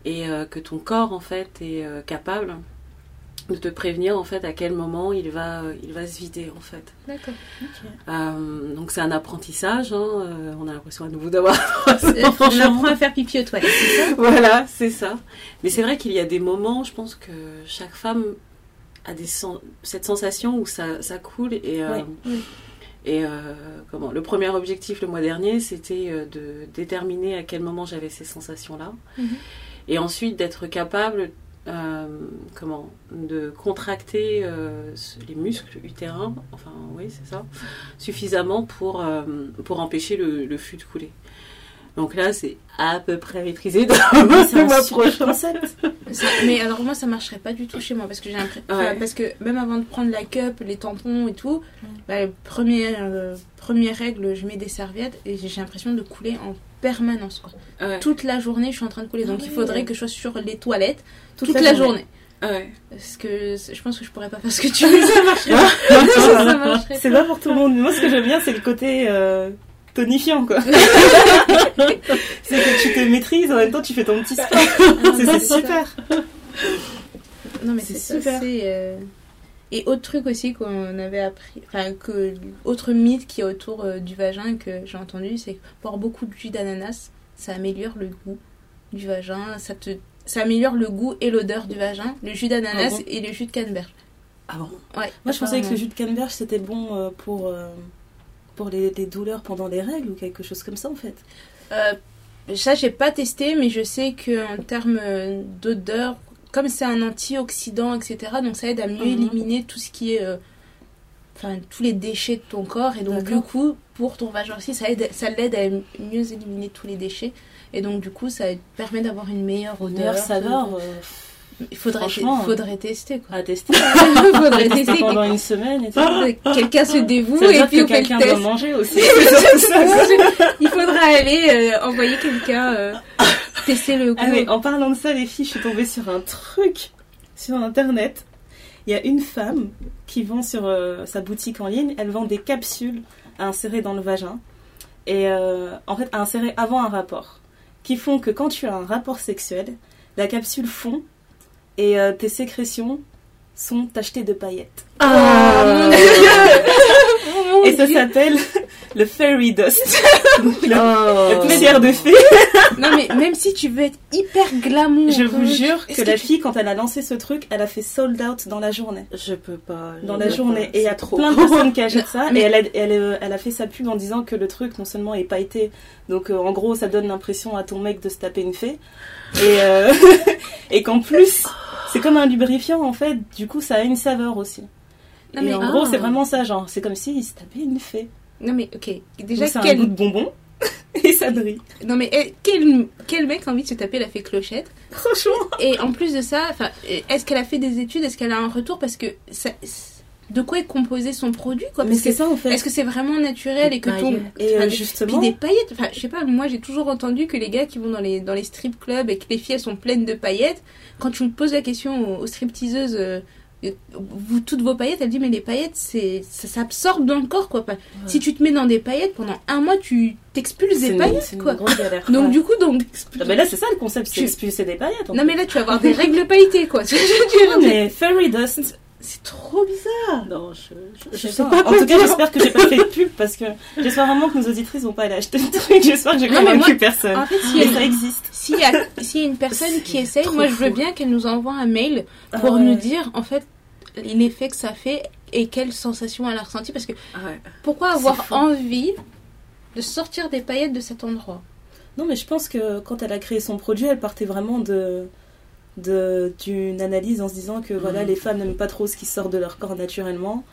Et euh, que ton corps, en fait, est euh, capable de te prévenir, en fait, à quel moment il va, il va se vider, en fait. D'accord. Euh, donc c'est un apprentissage, hein, euh, on a l'impression à nouveau d'avoir [LAUGHS] On apprend à faire pipi aux toilettes, voilà, c'est ça. Mais c'est vrai qu'il y a des moments, je pense que chaque femme a des sen- cette sensation où ça, ça coule et euh. Oui. et comment le premier objectif le mois dernier c'était de déterminer à quel moment j'avais ces sensations là Mhm. et ensuite d'être capable euh, comment de contracter euh, les muscles utérins enfin oui c'est ça suffisamment pour euh, pour empêcher le, le flux de couler donc là c'est à peu près maîtrisé dans. [LAUGHS] Ça- mais alors moi ça marcherait pas du tout chez moi parce que j'ai l'impression Ouais. enfin, parce que même avant de prendre la cup les tampons et tout bah, première euh, première règle je mets des serviettes et j'ai l'impression de couler en permanence quoi. Ouais. toute la journée je suis en train de couler Ah donc il ouais. faudrait que je sois sur les toilettes toute, la, journée. Ouais. parce que je pense que je pourrais pas faire ce que tu veux ça marcherait [LAUGHS] ça C'est pas pour tout le monde. Moi, ce que j'aime bien, c'est le côté euh, tonifiant, quoi. [LAUGHS] c'est que tu te maîtrises, en même temps, tu fais ton petit sport. C'est super. Non, mais C'est ça, super. euh, Et autre truc aussi qu'on avait appris, enfin, que autre mythe qui est autour euh, du vagin que j'ai entendu, c'est que boire beaucoup de jus d'ananas, ça améliore le goût du vagin, ça te, ça améliore le goût et l'odeur du vagin, le jus d'ananas Ah bon et le jus de canneberge. Ah bon Ouais. Moi, je pensais que le apparemment. jus de canneberge, c'était bon euh, pour, euh, pour les, les douleurs pendant les règles ou quelque chose comme ça, en fait. Euh, ça, j'ai pas testé, mais je sais qu'en termes euh, d'odeur, comme c'est un antioxydant, etc., donc ça aide à mieux Mhm. éliminer tout ce qui est euh, enfin tous les déchets de ton corps et donc du coup pour ton vagin aussi ça aide ça l'aide à mieux éliminer tous les déchets et donc du coup ça permet d'avoir une meilleure odeur. Meilleure saveur, euh, Il faudrait tester quoi. à tester. [LAUGHS] [LAUGHS] faudrait Tester pendant une semaine et tout. quelqu'un se dévoue et puis on fait le test. manger aussi. [LAUGHS] Il faudra aller euh, envoyer quelqu'un euh, tester le goût. Ah mais en parlant de ça, les filles, je suis tombée sur un truc sur internet. Il y a une femme qui vend sur euh, sa boutique en ligne, elle vend des capsules à insérer dans le vagin. Et euh, en fait, à insérer avant un rapport. Qui font que quand tu as un rapport sexuel, la capsule fond et euh, tes sécrétions sont tachetées de paillettes. Ah, mon Dieu [LAUGHS] Et ça s'appelle le fairy dust. [LAUGHS] le, Oh. la poussière de fée. [LAUGHS] Non mais même si tu veux être hyper glamour, Je vous jure que la fille, quand elle a lancé ce truc, elle a fait sold out dans la journée. Je peux pas. Dans la journée. pas, Et il y a trop. plein de [LAUGHS] personnes qui achètent ça. Mais- Et elle a, elle, euh, elle a fait sa pub en disant que le truc, non seulement est pailleté, donc euh, en gros, ça donne l'impression à ton mec de se taper une fée. Et, euh, et qu'en plus, c'est comme un lubrifiant en fait. Du coup, ça a une saveur aussi. Non et mais, en ah. gros, c'est vraiment ça, genre, c'est comme s'il se tapait une fée. non mais ok, déjà c'est un quel, goût de bonbon. [LAUGHS] et ça brille. non mais eh, quel, quel mec a envie de se taper la fée clochette? Franchement. Et en plus de ça, est-ce qu'elle a fait des études, est-ce qu'elle a un retour? Parce que ça, de quoi est composé son produit quoi? Mais c'est ça en fait. est-ce que c'est vraiment naturel et que ton paillettes. Et euh, justement. Puis des paillettes, enfin je sais pas, moi j'ai toujours entendu que les gars qui vont dans les, dans les strip clubs et que les filles elles sont pleines de paillettes, quand tu poses la question aux, aux stripteaseuses, euh, vous toutes vos paillettes, elle dit mais les paillettes c'est ça s'absorbe dans le corps quoi. Si tu te mets dans des paillettes pendant un mois, tu t'expulses des une, paillettes quoi. galère. [LAUGHS] Donc Ouais. du coup donc Ah, mais là, c'est ça le concept, c'est Tu- expulser des paillettes. non mais là tu vas avoir des [LAUGHS] règles pailletées quoi. Ah, mais fairy dust. C'est trop bizarre. Non, je, je, sais pas. pas. En tout cas, j'espère que j'ai pas fait de pub parce que j'espère vraiment que nos auditrices vont pas aller acheter le truc. J'espère que j'ai Non, convaincu personne. En fait, s'il y Mais a- ça existe. s'il y y a une personne qui essaye, moi je veux fou. bien qu'elle nous envoie un mail pour Ah ouais. nous dire en fait l'effet que ça fait et quelle sensation elle a ressenti parce que Ah ouais. pourquoi avoir envie de sortir des paillettes de cet endroit? Non, mais je pense que quand elle a créé son produit, elle partait vraiment de de- d'une analyse en se disant que voilà Mhm. les femmes n'aiment pas trop ce qui sort de leur corps naturellement.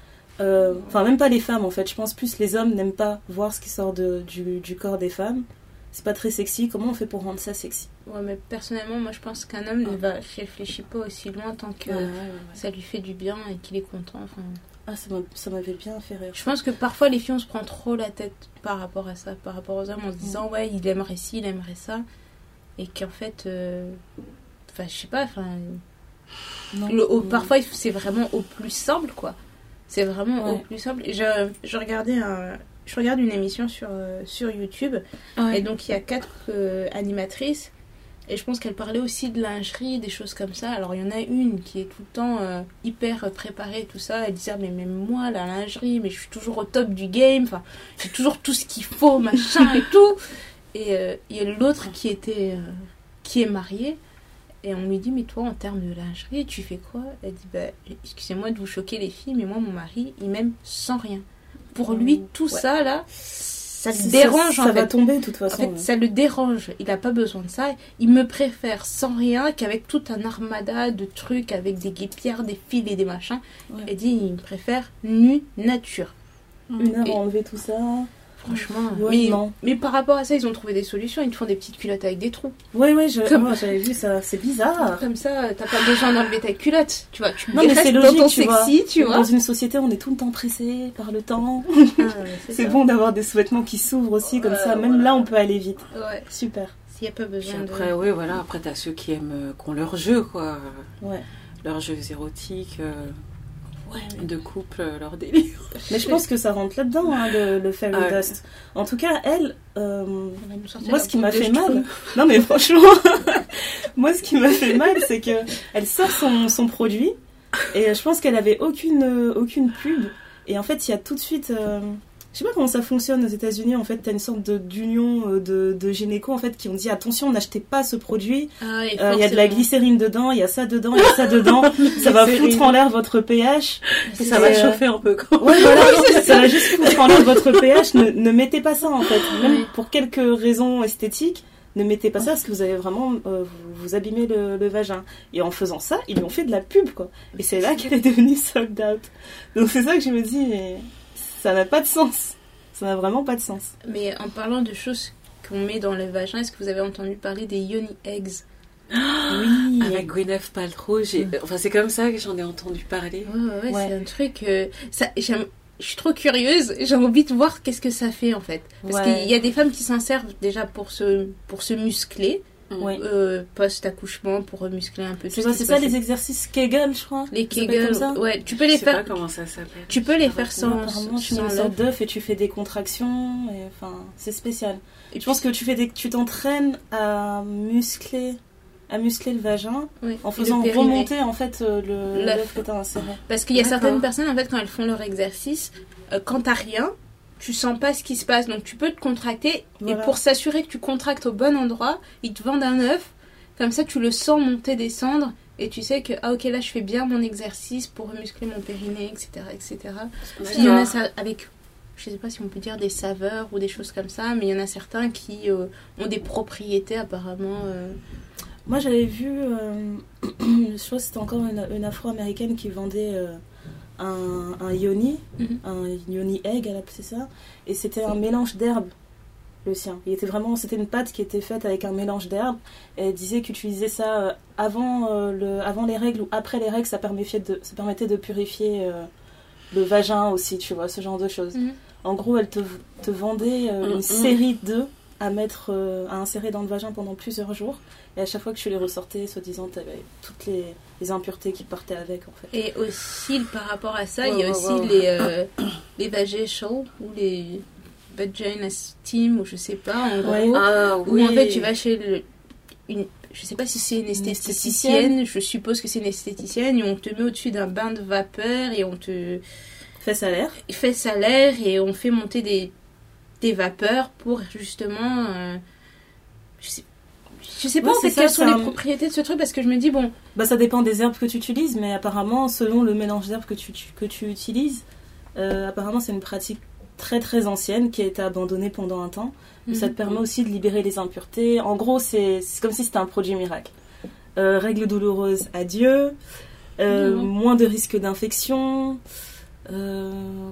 Euh, enfin même pas les femmes en fait. Je pense plus les hommes n'aiment pas voir ce qui sort de, du, du corps des femmes c'est pas très sexy comment on fait pour rendre ça sexy Ouais, mais personnellement, moi je pense qu'un homme ne va réfléchir pas aussi loin tant que Ouais, ouais, ouais. ça lui fait du bien et qu'il est content. Enfin, ah ça m'a- ça m'avait bien fait rire je pense que parfois les filles on se prend trop la tête par rapport à ça, par rapport aux hommes en se disant ouais il aimerait ci, il aimerait ça et qu'en fait, euh, enfin je sais pas, enfin Non. Le- au- Mm. parfois, c'est vraiment au plus simple, quoi. C'est vraiment au plus simple. Je, je regardais un, je regarde une émission sur, euh, sur YouTube, Ouais. et donc il y a quatre euh, animatrices, et je pense qu'elles parlaient aussi de lingerie, des choses comme ça. Alors il y en a une qui est tout le temps euh, hyper préparée tout ça. Elle disait, mais même moi, la lingerie, mais je suis toujours au top du game, enfin, j'ai toujours tout ce qu'il faut, machin et tout. Et il y a l'autre qui était, qui est mariée. Et on lui dit, mais toi, en termes de lingerie, tu fais quoi? Elle dit, bah, excusez-moi de vous choquer les filles, mais moi, mon mari, il m'aime sans rien. Pour lui, Mmh, tout ouais. ça, là, ça le dérange, ça, en ça va tomber de toute En façon fait, ça le dérange. Il n'a pas besoin de ça. Il me préfère sans rien qu'avec tout un armada de trucs, avec des guépières, des fils et des machins. Ouais. Elle dit, il me préfère nu nature. Et- à enlever tout ça Franchement. Ouais, mais, non. mais par rapport à ça, ils ont trouvé des solutions. Ils te font des petites culottes avec des trous. Ouais, ouais, je- Comme- oh, j'avais vu ça, c'est bizarre. Comme ça, t'as pas besoin d'enlever ta culotte. Tu vois, tu Non, mais c'est dans logique, ton tu vois. sexy, tu vois. Dans une société, on est tout le temps pressé par le temps. Ah, [LAUGHS] ouais, C'est bon d'avoir des sous-vêtements qui s'ouvrent aussi, comme ça. Même voilà. là, on peut aller vite. Ouais, Super. s'il n'y a pas Puis besoin après, de. oui, voilà. Après, t'as ceux qui aiment, euh, qui ont leur jeu, quoi. Ouais. Leurs jeux érotiques, euh, Ouais, de couple, euh, leur délire. Mais je pense que ça rentre là-dedans, hein, le, le fairy Ouais. dust. En tout cas, elle, euh, moi, ce qui m'a fait mal, non mais franchement, [LAUGHS] moi, ce qui m'a fait mal, c'est que elle sort son, son produit et je pense qu'elle avait aucune, euh, aucune pub. Et en fait, il y a tout de suite, euh, je sais pas comment ça fonctionne aux États-Unis. En fait, t'as une sorte de- d'union euh, de, de gynéco en fait qui ont dit attention, n'achetez pas ce produit. Ah, Euh, Il y a de la glycérine dedans, il y a ça dedans, il y a ça dedans. [LAUGHS] ça va foutre en l'air votre pH. Et ça va euh, chauffer un peu quand Ouais, voilà, [LAUGHS] ça va juste foutre en l'air votre pH. Ne, ne mettez pas ça en fait. Même pour quelques raisons esthétiques, ne mettez pas ça parce que vous allez vraiment euh, vous, vous abîmer le, le vagin. Et en faisant ça, ils lui ont fait de la pub, quoi. Et c'est là qu'elle est devenue sold out. Donc c'est ça que je me dis, mais ça n'a pas de sens. Ça n'a vraiment pas de sens. Mais en parlant de choses qu'on met dans le vagin, est-ce que vous avez entendu parler des yoni eggs? Oui. Avec Gwyneth Paltrow, j'ai... enfin c'est comme ça que j'en ai entendu parler. Ouais, ouais, c'est un truc. euh, ça, j'aime- je suis trop curieuse. J'ai envie de voir qu'est-ce que ça fait en fait. Parce Ouais. qu'il y a des femmes qui s'en servent déjà pour se, pour se muscler, Ouais. euh, post-accouchement, pour muscler un peu. tout ça, c'est ça les exercices Kegel, je crois. Les Ça Kegel. comme ça Ouais, tu peux Je les sais faire. pas comment ça s'appelle. Tu peux les faire sans. Apparemment, tu mets sorte d'œuf et tu fais des contractions. Et, enfin, c'est spécial. Et Je pense que tu fais des, tu t'entraînes à muscler, à muscler le vagin en faisant remonter en fait euh, le L'œuf. que t'as inséré. Parce qu'il y a certaines personnes, en fait, quand elles font leur exercice, euh, quand t'as rien, tu sens pas ce qui se passe. Donc tu peux te contracter. Voilà. Et pour s'assurer que tu contractes au bon endroit, ils te vendent un œuf. Comme ça, tu le sens monter, descendre. Et tu sais que, ah ok, là, je fais bien mon exercice pour muscler mon périnée, etc. etc. Qu'il y en a ça avec, je sais pas si on peut dire des saveurs ou des choses comme ça, mais il y en a certains qui euh, ont des propriétés apparemment. euh, Moi, j'avais vu, euh, [CLEARS THROAT] je crois que c'était encore une, une afro-américaine qui vendait euh, un, un yoni, Mhm. un yoni egg, elle appelait ça, et c'était un mélange d'herbes, le sien. Il était vraiment, c'était une pâte qui était faite avec un mélange d'herbes, et elle disait qu'utiliser ça euh, avant, euh, le, avant les règles ou après les règles, ça permettait de, ça permettait de purifier euh, le vagin aussi, tu vois, ce genre de choses. Mhm. En gros, elle te, te vendait euh, une Mhm. série d'œufs à mettre, euh, à insérer dans le vagin pendant plusieurs jours. Et à chaque fois que tu les ressortais, soi-disant, t'avais toutes les, les impuretés qui partaient avec, en fait. Et aussi, par rapport à ça, il y a aussi les, euh, les vaginal ou les vagina steam ou je sais pas, en gros. Ah Où oui. en fait, tu vas chez le, une, je sais pas si c'est une esthéticienne, je suppose que c'est une esthéticienne, et on te met au-dessus d'un bain de vapeur et on te Fait salaire. fait salaire et on fait monter des, des vapeurs pour justement. euh, je, sais, je sais pas Ouais, en fait ça, quelles sont les propriétés de ce truc parce que je me dis, bon, Bah, ça dépend des herbes que tu utilises, mais apparemment, selon le mélange d'herbes que tu, que tu utilises, euh, apparemment, c'est une pratique très très ancienne qui a été abandonnée pendant un temps. Ça te permet aussi de libérer les impuretés. En gros, c'est c'est comme si c'était un produit miracle. Euh, règles douloureuses, adieu. Euh, Mhm. Moins de risques d'infection. Euh,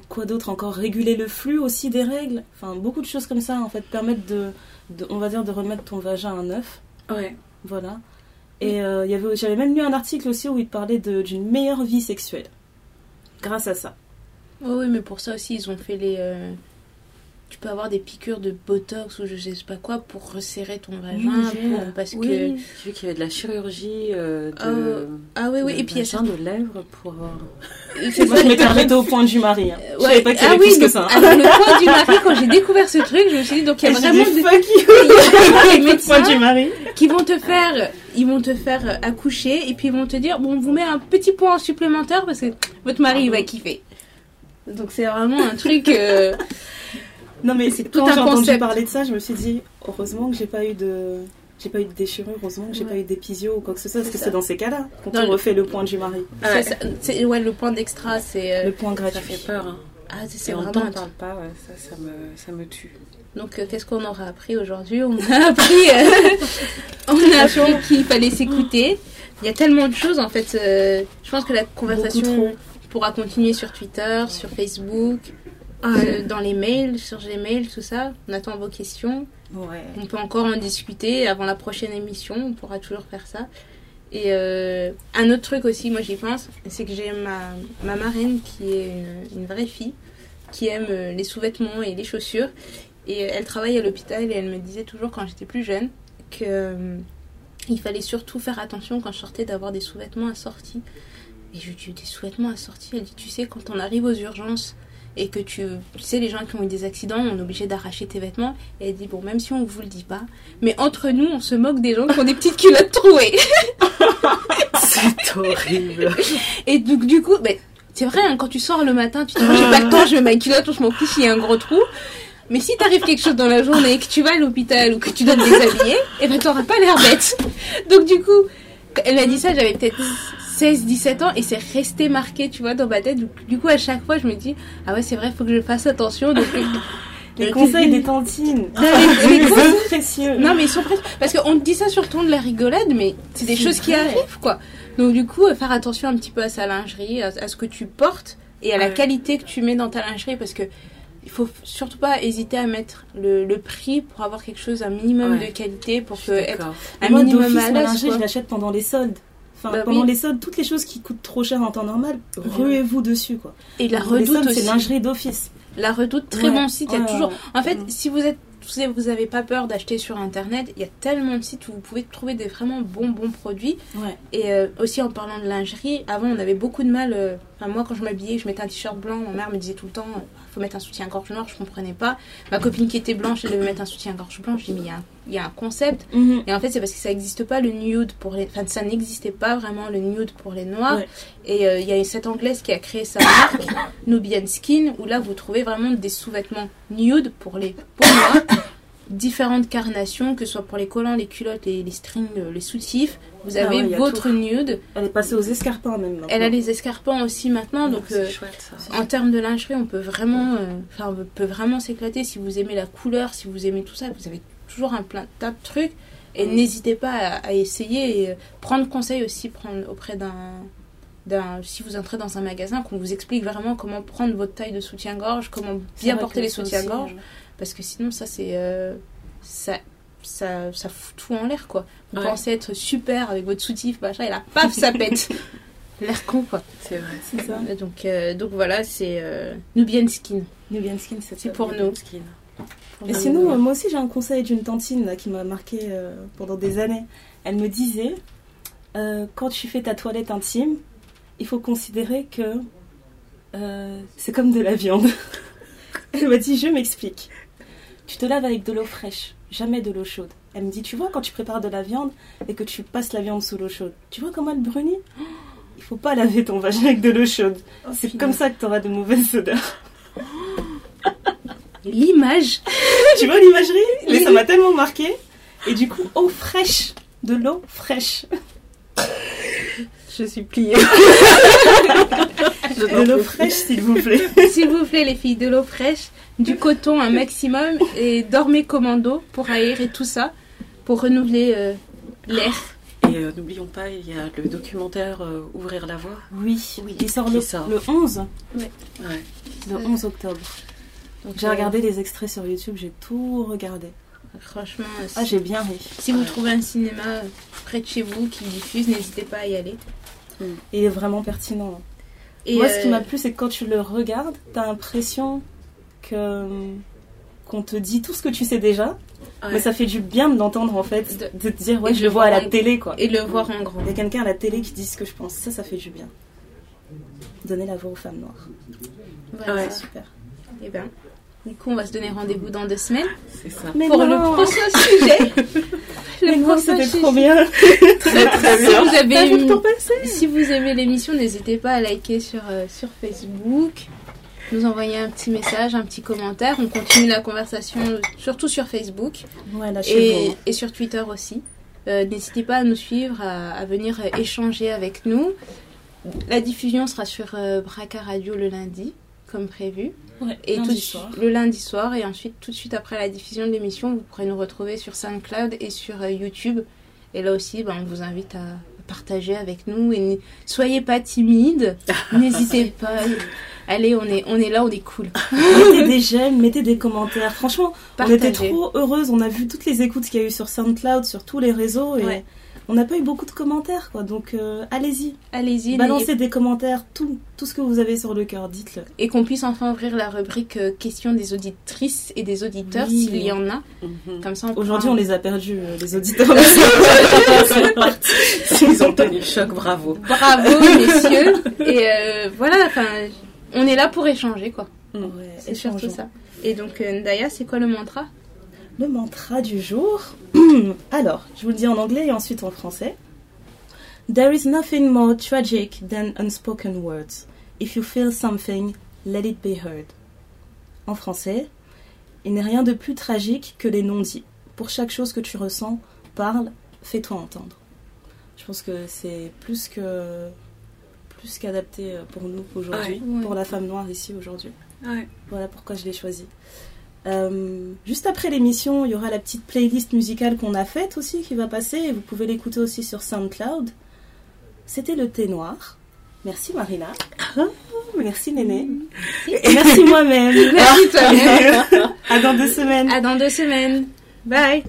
quoi d'autre encore? Réguler le flux aussi des règles. Enfin, beaucoup de choses comme ça, en fait, permettent de, de- on va dire, de remettre ton vagin à neuf. Ouais. Voilà. Et euh, il y avait, j'avais même lu un article aussi où il parlait d'une meilleure vie sexuelle. Grâce à ça. Oh oui, mais pour ça aussi, ils ont fait les. euh, Tu peux avoir des piqûres de botox ou je sais pas quoi pour resserrer ton vagin. j'ai- pour- parce oui. que. J'ai vu qu'il y avait de la chirurgie euh, de, Ah oui, oui, de et puis il y a vagin, de lèvres pour. euh, C'est Moi, ça, je m'étais arrêtée au point du mari. hein. Je Ouais, savais pas qu'il y ah oui, plus que ça. hein. alors [LAUGHS] le point du mari, quand j'ai découvert ce truc, je me suis dit, donc il y a Et je vraiment des, [LAUGHS] [LAUGHS] médecins du mari. qui vont te faire, ils vont te faire accoucher et puis ils vont te dire, bon, on vous met un petit point supplémentaire parce que votre mari il va kiffer. Donc c'est vraiment un truc. euh, Non mais C'est tout quand un j'ai entendu parler de ça, je me suis dit heureusement que j'ai pas eu de j'ai pas eu de déchirure, heureusement que j'ai Ouais. pas eu d'épisio ou quoi que ce soit, parce C'est que ça. c'est dans ces cas-là te le- refait le point du mari, c'est ça- c'est- ouais, le point d'extra, c'est. euh, le point Ça gratuit. fait peur. Hein. ah, c'est- on vraiment. un parle pas, ouais, ça, ça, me, ça me tue. Donc, euh, qu'est-ce qu'on aura appris aujourd'hui? On a appris, euh, [LAUGHS] on a appris qu'il fallait s'écouter. Il y a tellement de choses en fait. euh, je pense que la conversation pourra continuer sur Twitter, sur Facebook, euh, dans les mails, sur Gmail, tout ça. On attend vos questions. Ouais. On peut encore en discuter avant la prochaine émission. On pourra toujours faire ça. Et euh, un autre truc aussi, moi j'y pense, c'est que j'ai ma, ma marraine qui est une, une vraie fille, qui aime euh, les sous-vêtements et les chaussures. Et elle travaille à l'hôpital et elle me disait toujours quand j'étais plus jeune que euh, il fallait surtout faire attention quand je sortais d'avoir des sous-vêtements assortis. Et je lui dis des sous-vêtements assortis? Elle dit tu sais quand on arrive aux urgences et que tu, tu sais les gens qui ont eu des accidents, on est obligé d'arracher tes vêtements. Et elle dit bon même si on vous le dit pas, mais entre nous on se moque des gens qui ont des petites culottes trouées. [LAUGHS] C'est horrible. Et donc, du coup, ben, c'est vrai, hein, quand tu sors le matin, tu te dis, j'ai pas le temps, je mets ma culotte, ou je m'en fiche, il y a un gros trou. Mais si t'arrive quelque chose dans la journée, que tu vas à l'hôpital ou que tu dois te déshabiller, et ben t'auras pas l'air bête. Donc du coup, elle a dit ça, j'avais peut-être 16, 17 ans et c'est resté marqué, tu vois, dans ma tête. Du coup, à chaque fois, je me dis, ah ouais, c'est vrai, faut que je fasse attention. Donc, Les conseils des tantines. les- les C'est précieux. Non, mais ils sont presque. Parce qu'on dit ça sur le ton de la rigolade, mais c'est des choses qui arrivent, quoi. Donc, du coup, euh, faire attention un petit peu à sa lingerie, à, à ce que tu portes et à la Ouais. qualité que tu mets dans ta lingerie, parce que. Il faut surtout pas hésiter à mettre le, le prix pour avoir quelque chose un minimum Ouais. de qualité pour que être un Moi, minimum à l'aise. je l'achète pendant les soldes. Enfin, Bah pendant oui. les soldes, toutes les choses qui coûtent trop cher en temps normal, ruez-vous dessus, quoi. Et la redoute soldes, c'est lingerie d'office. La redoute, très Ouais, bon site. Il y a ouais, toujours. En fait, Mm. si vous êtes vous avez- vous avez pas peur d'acheter sur internet, il y a tellement de sites où vous pouvez trouver des vraiment bons bons produits. Ouais. Et euh, aussi en parlant de lingerie, avant on avait beaucoup de mal. euh, Enfin moi quand je m'habillais, je mettais un t-shirt blanc. Ma mère me disait tout le temps, euh, faut mettre un soutien-gorge noir. Je comprenais pas. Ma copine qui était blanche, elle devait mettre un soutien-gorge blanc. Je dis mais il y a un- il y, a un concept. Mhm. Et en fait c'est parce que ça n'existe pas le nude pour les. Enfin ça n'existait pas vraiment le nude pour les noirs. Ouais. Et euh, il y a cette anglaise qui a créé sa marque [COUGHS] Nubian Skin où là vous trouvez vraiment des sous-vêtements nude pour les peaux noires. [COUGHS] différentes carnations, que ce soit pour les collants, les culottes, les, les strings, euh, les soutifs. Vous Ah avez ouais, il y a votre nude. Elle est passée aux escarpins même. maintenant. Elle a les escarpins aussi maintenant. Donc, euh, chouette ça. en termes de lingerie, on peut vraiment, euh, on peut vraiment s'éclater. Si vous aimez la couleur, si vous aimez tout ça, vous avez toujours un plein tas de trucs. Et n'hésitez pas à, à essayer et euh, prendre conseil aussi prendre auprès d'un, d'un, si vous entrez dans un magasin, qu'on vous explique vraiment comment prendre votre taille de soutien-gorge, comment bien porter les soutiens-gorge. Parce que sinon, ça, c'est. euh, ça, ça, ça fout tout en l'air, quoi. Vous Ouais. pensez être super avec votre soutif, machin, et là, paf, ça pète. [LAUGHS] l'air con, quoi. C'est vrai. C'est ça. Donc, euh, donc voilà, c'est euh, Nubian Skin. Nubian Skin, c'est pour nous. Skin. Et sinon, moi aussi, j'ai un conseil d'une tantine là, qui m'a marqué euh, pendant des années. Elle me disait euh, quand tu fais ta toilette intime, il faut considérer que euh, c'est comme de la viande. [LAUGHS] Elle m'a dit Je m'explique. Tu te laves avec de l'eau fraîche, jamais de l'eau chaude. Elle me dit Tu vois, quand tu prépares de la viande et que tu passes la viande sous l'eau chaude, tu vois comment elle brunit? [GASPS] Il faut pas laver ton vagin avec de l'eau chaude. c'est comme ça que tu auras de mauvaises odeurs. [LAUGHS] L'image. [LAUGHS] tu vois l'imagerie? Mais ça m'a tellement marqué. Et du coup, eau fraîche. De l'eau fraîche. Je suis pliée. [LAUGHS] De l'eau fraîche, s'il vous plaît. [LAUGHS] S'il vous plaît, les filles, de l'eau fraîche, du coton un maximum, et dormez commando pour aérer tout ça, pour renouveler euh, l'air. Et euh, n'oublions pas, il y a le documentaire euh, Ouvrir la voie. Oui, il sort Qui le, sort. le 11. Ouais. Le 11 octobre. Donc, J'ai euh, regardé les extraits sur YouTube, j'ai tout regardé. Franchement, euh, Ah, j'ai bien ri. si vous trouvez un cinéma euh, près de chez vous qui diffuse, n'hésitez pas à y aller. Il est vraiment pertinent. Et Moi, ce qui m'a plu, c'est que quand tu le regardes, t'as l'impression que qu'on te dit tout ce que tu sais déjà, Ouais. mais ça fait du bien de l'entendre en fait, De- de te dire ouais, et je de le vois à la télé quoi. et le voir en grand. Il y a quelqu'un à la télé qui dit ce que je pense. Ça, ça fait du bien. Donner la voix aux femmes noires. Voilà. Ouais. C'est super. Et ben, du coup, on va se donner rendez-vous dans deux semaines C'est ça. Mais pour le non prochain sujet. [LAUGHS] Mais le non, prochain c'était sujet. trop bien Très très Si bien. vous avez le une- temps passer Si vous aimez l'émission, n'hésitez pas à liker sur, euh, sur Facebook, nous envoyer un petit message, un petit commentaire. On continue la conversation surtout sur Facebook Ouais, lâchez-vous. et, et sur Twitter aussi. Euh, n'hésitez pas à nous suivre, à, à venir euh, échanger avec nous. La diffusion sera sur euh, Braca Radio le lundi, comme prévu. Ouais, Et lundi tout de soir. suite- le lundi soir et ensuite tout de suite après la diffusion de l'émission, vous pourrez nous retrouver sur SoundCloud et sur euh, YouTube. Et là aussi, ben, on vous invite à partager avec nous et ne soyez pas timide, [LAUGHS] n'hésitez pas. Allez, on est on est là, on est cool. Mettez des j'aime, mettez des commentaires. Franchement, on était Partagez. trop heureuses. On a vu toutes les écoutes qu'il y a eu sur SoundCloud, sur tous les réseaux. Et Ouais. On n'a pas eu beaucoup de commentaires. quoi. Donc euh, allez-y. Allez-y, Balancez des commentaires. Tout, tout ce que vous avez sur le cœur, dites-le. et qu'on puisse enfin ouvrir la rubrique euh, questions des auditrices et des auditeurs Oui. s'il y en a. Mhm. Comme ça, Aujourd'hui, on les a perdus, euh, les auditeurs. [LAUGHS] [LAUGHS] Ils ont tenu le choc, bravo. Bravo messieurs et euh, voilà, enfin, on est là pour échanger quoi. Ouais, C'est surtout ça. Et donc euh, Ndaya, c'est quoi le mantra? Le mantra du jour. [CLEARS THROAT] Alors, je vous le dis en anglais et ensuite en français. There is nothing more tragic than unspoken words. If you feel something, let it be heard. En français, il n'est rien de plus tragique que les non-dits. Pour chaque chose que tu ressens, parle, fais-toi entendre. Je pense que c'est plus que plus qu'adapté pour nous aujourd'hui, Ouais. pour la femme noire ici aujourd'hui. Ouais. Voilà pourquoi je l'ai choisi. Euh, juste après l'émission, il y aura la petite playlist musicale qu'on a faite aussi qui va passer et vous pouvez l'écouter aussi sur SoundCloud. C'était le thé noir. Merci Marina. Merci Néné. Et merci moi-même. [LAUGHS] Merci toi-même. À dans deux semaines. À dans deux semaines. Bye.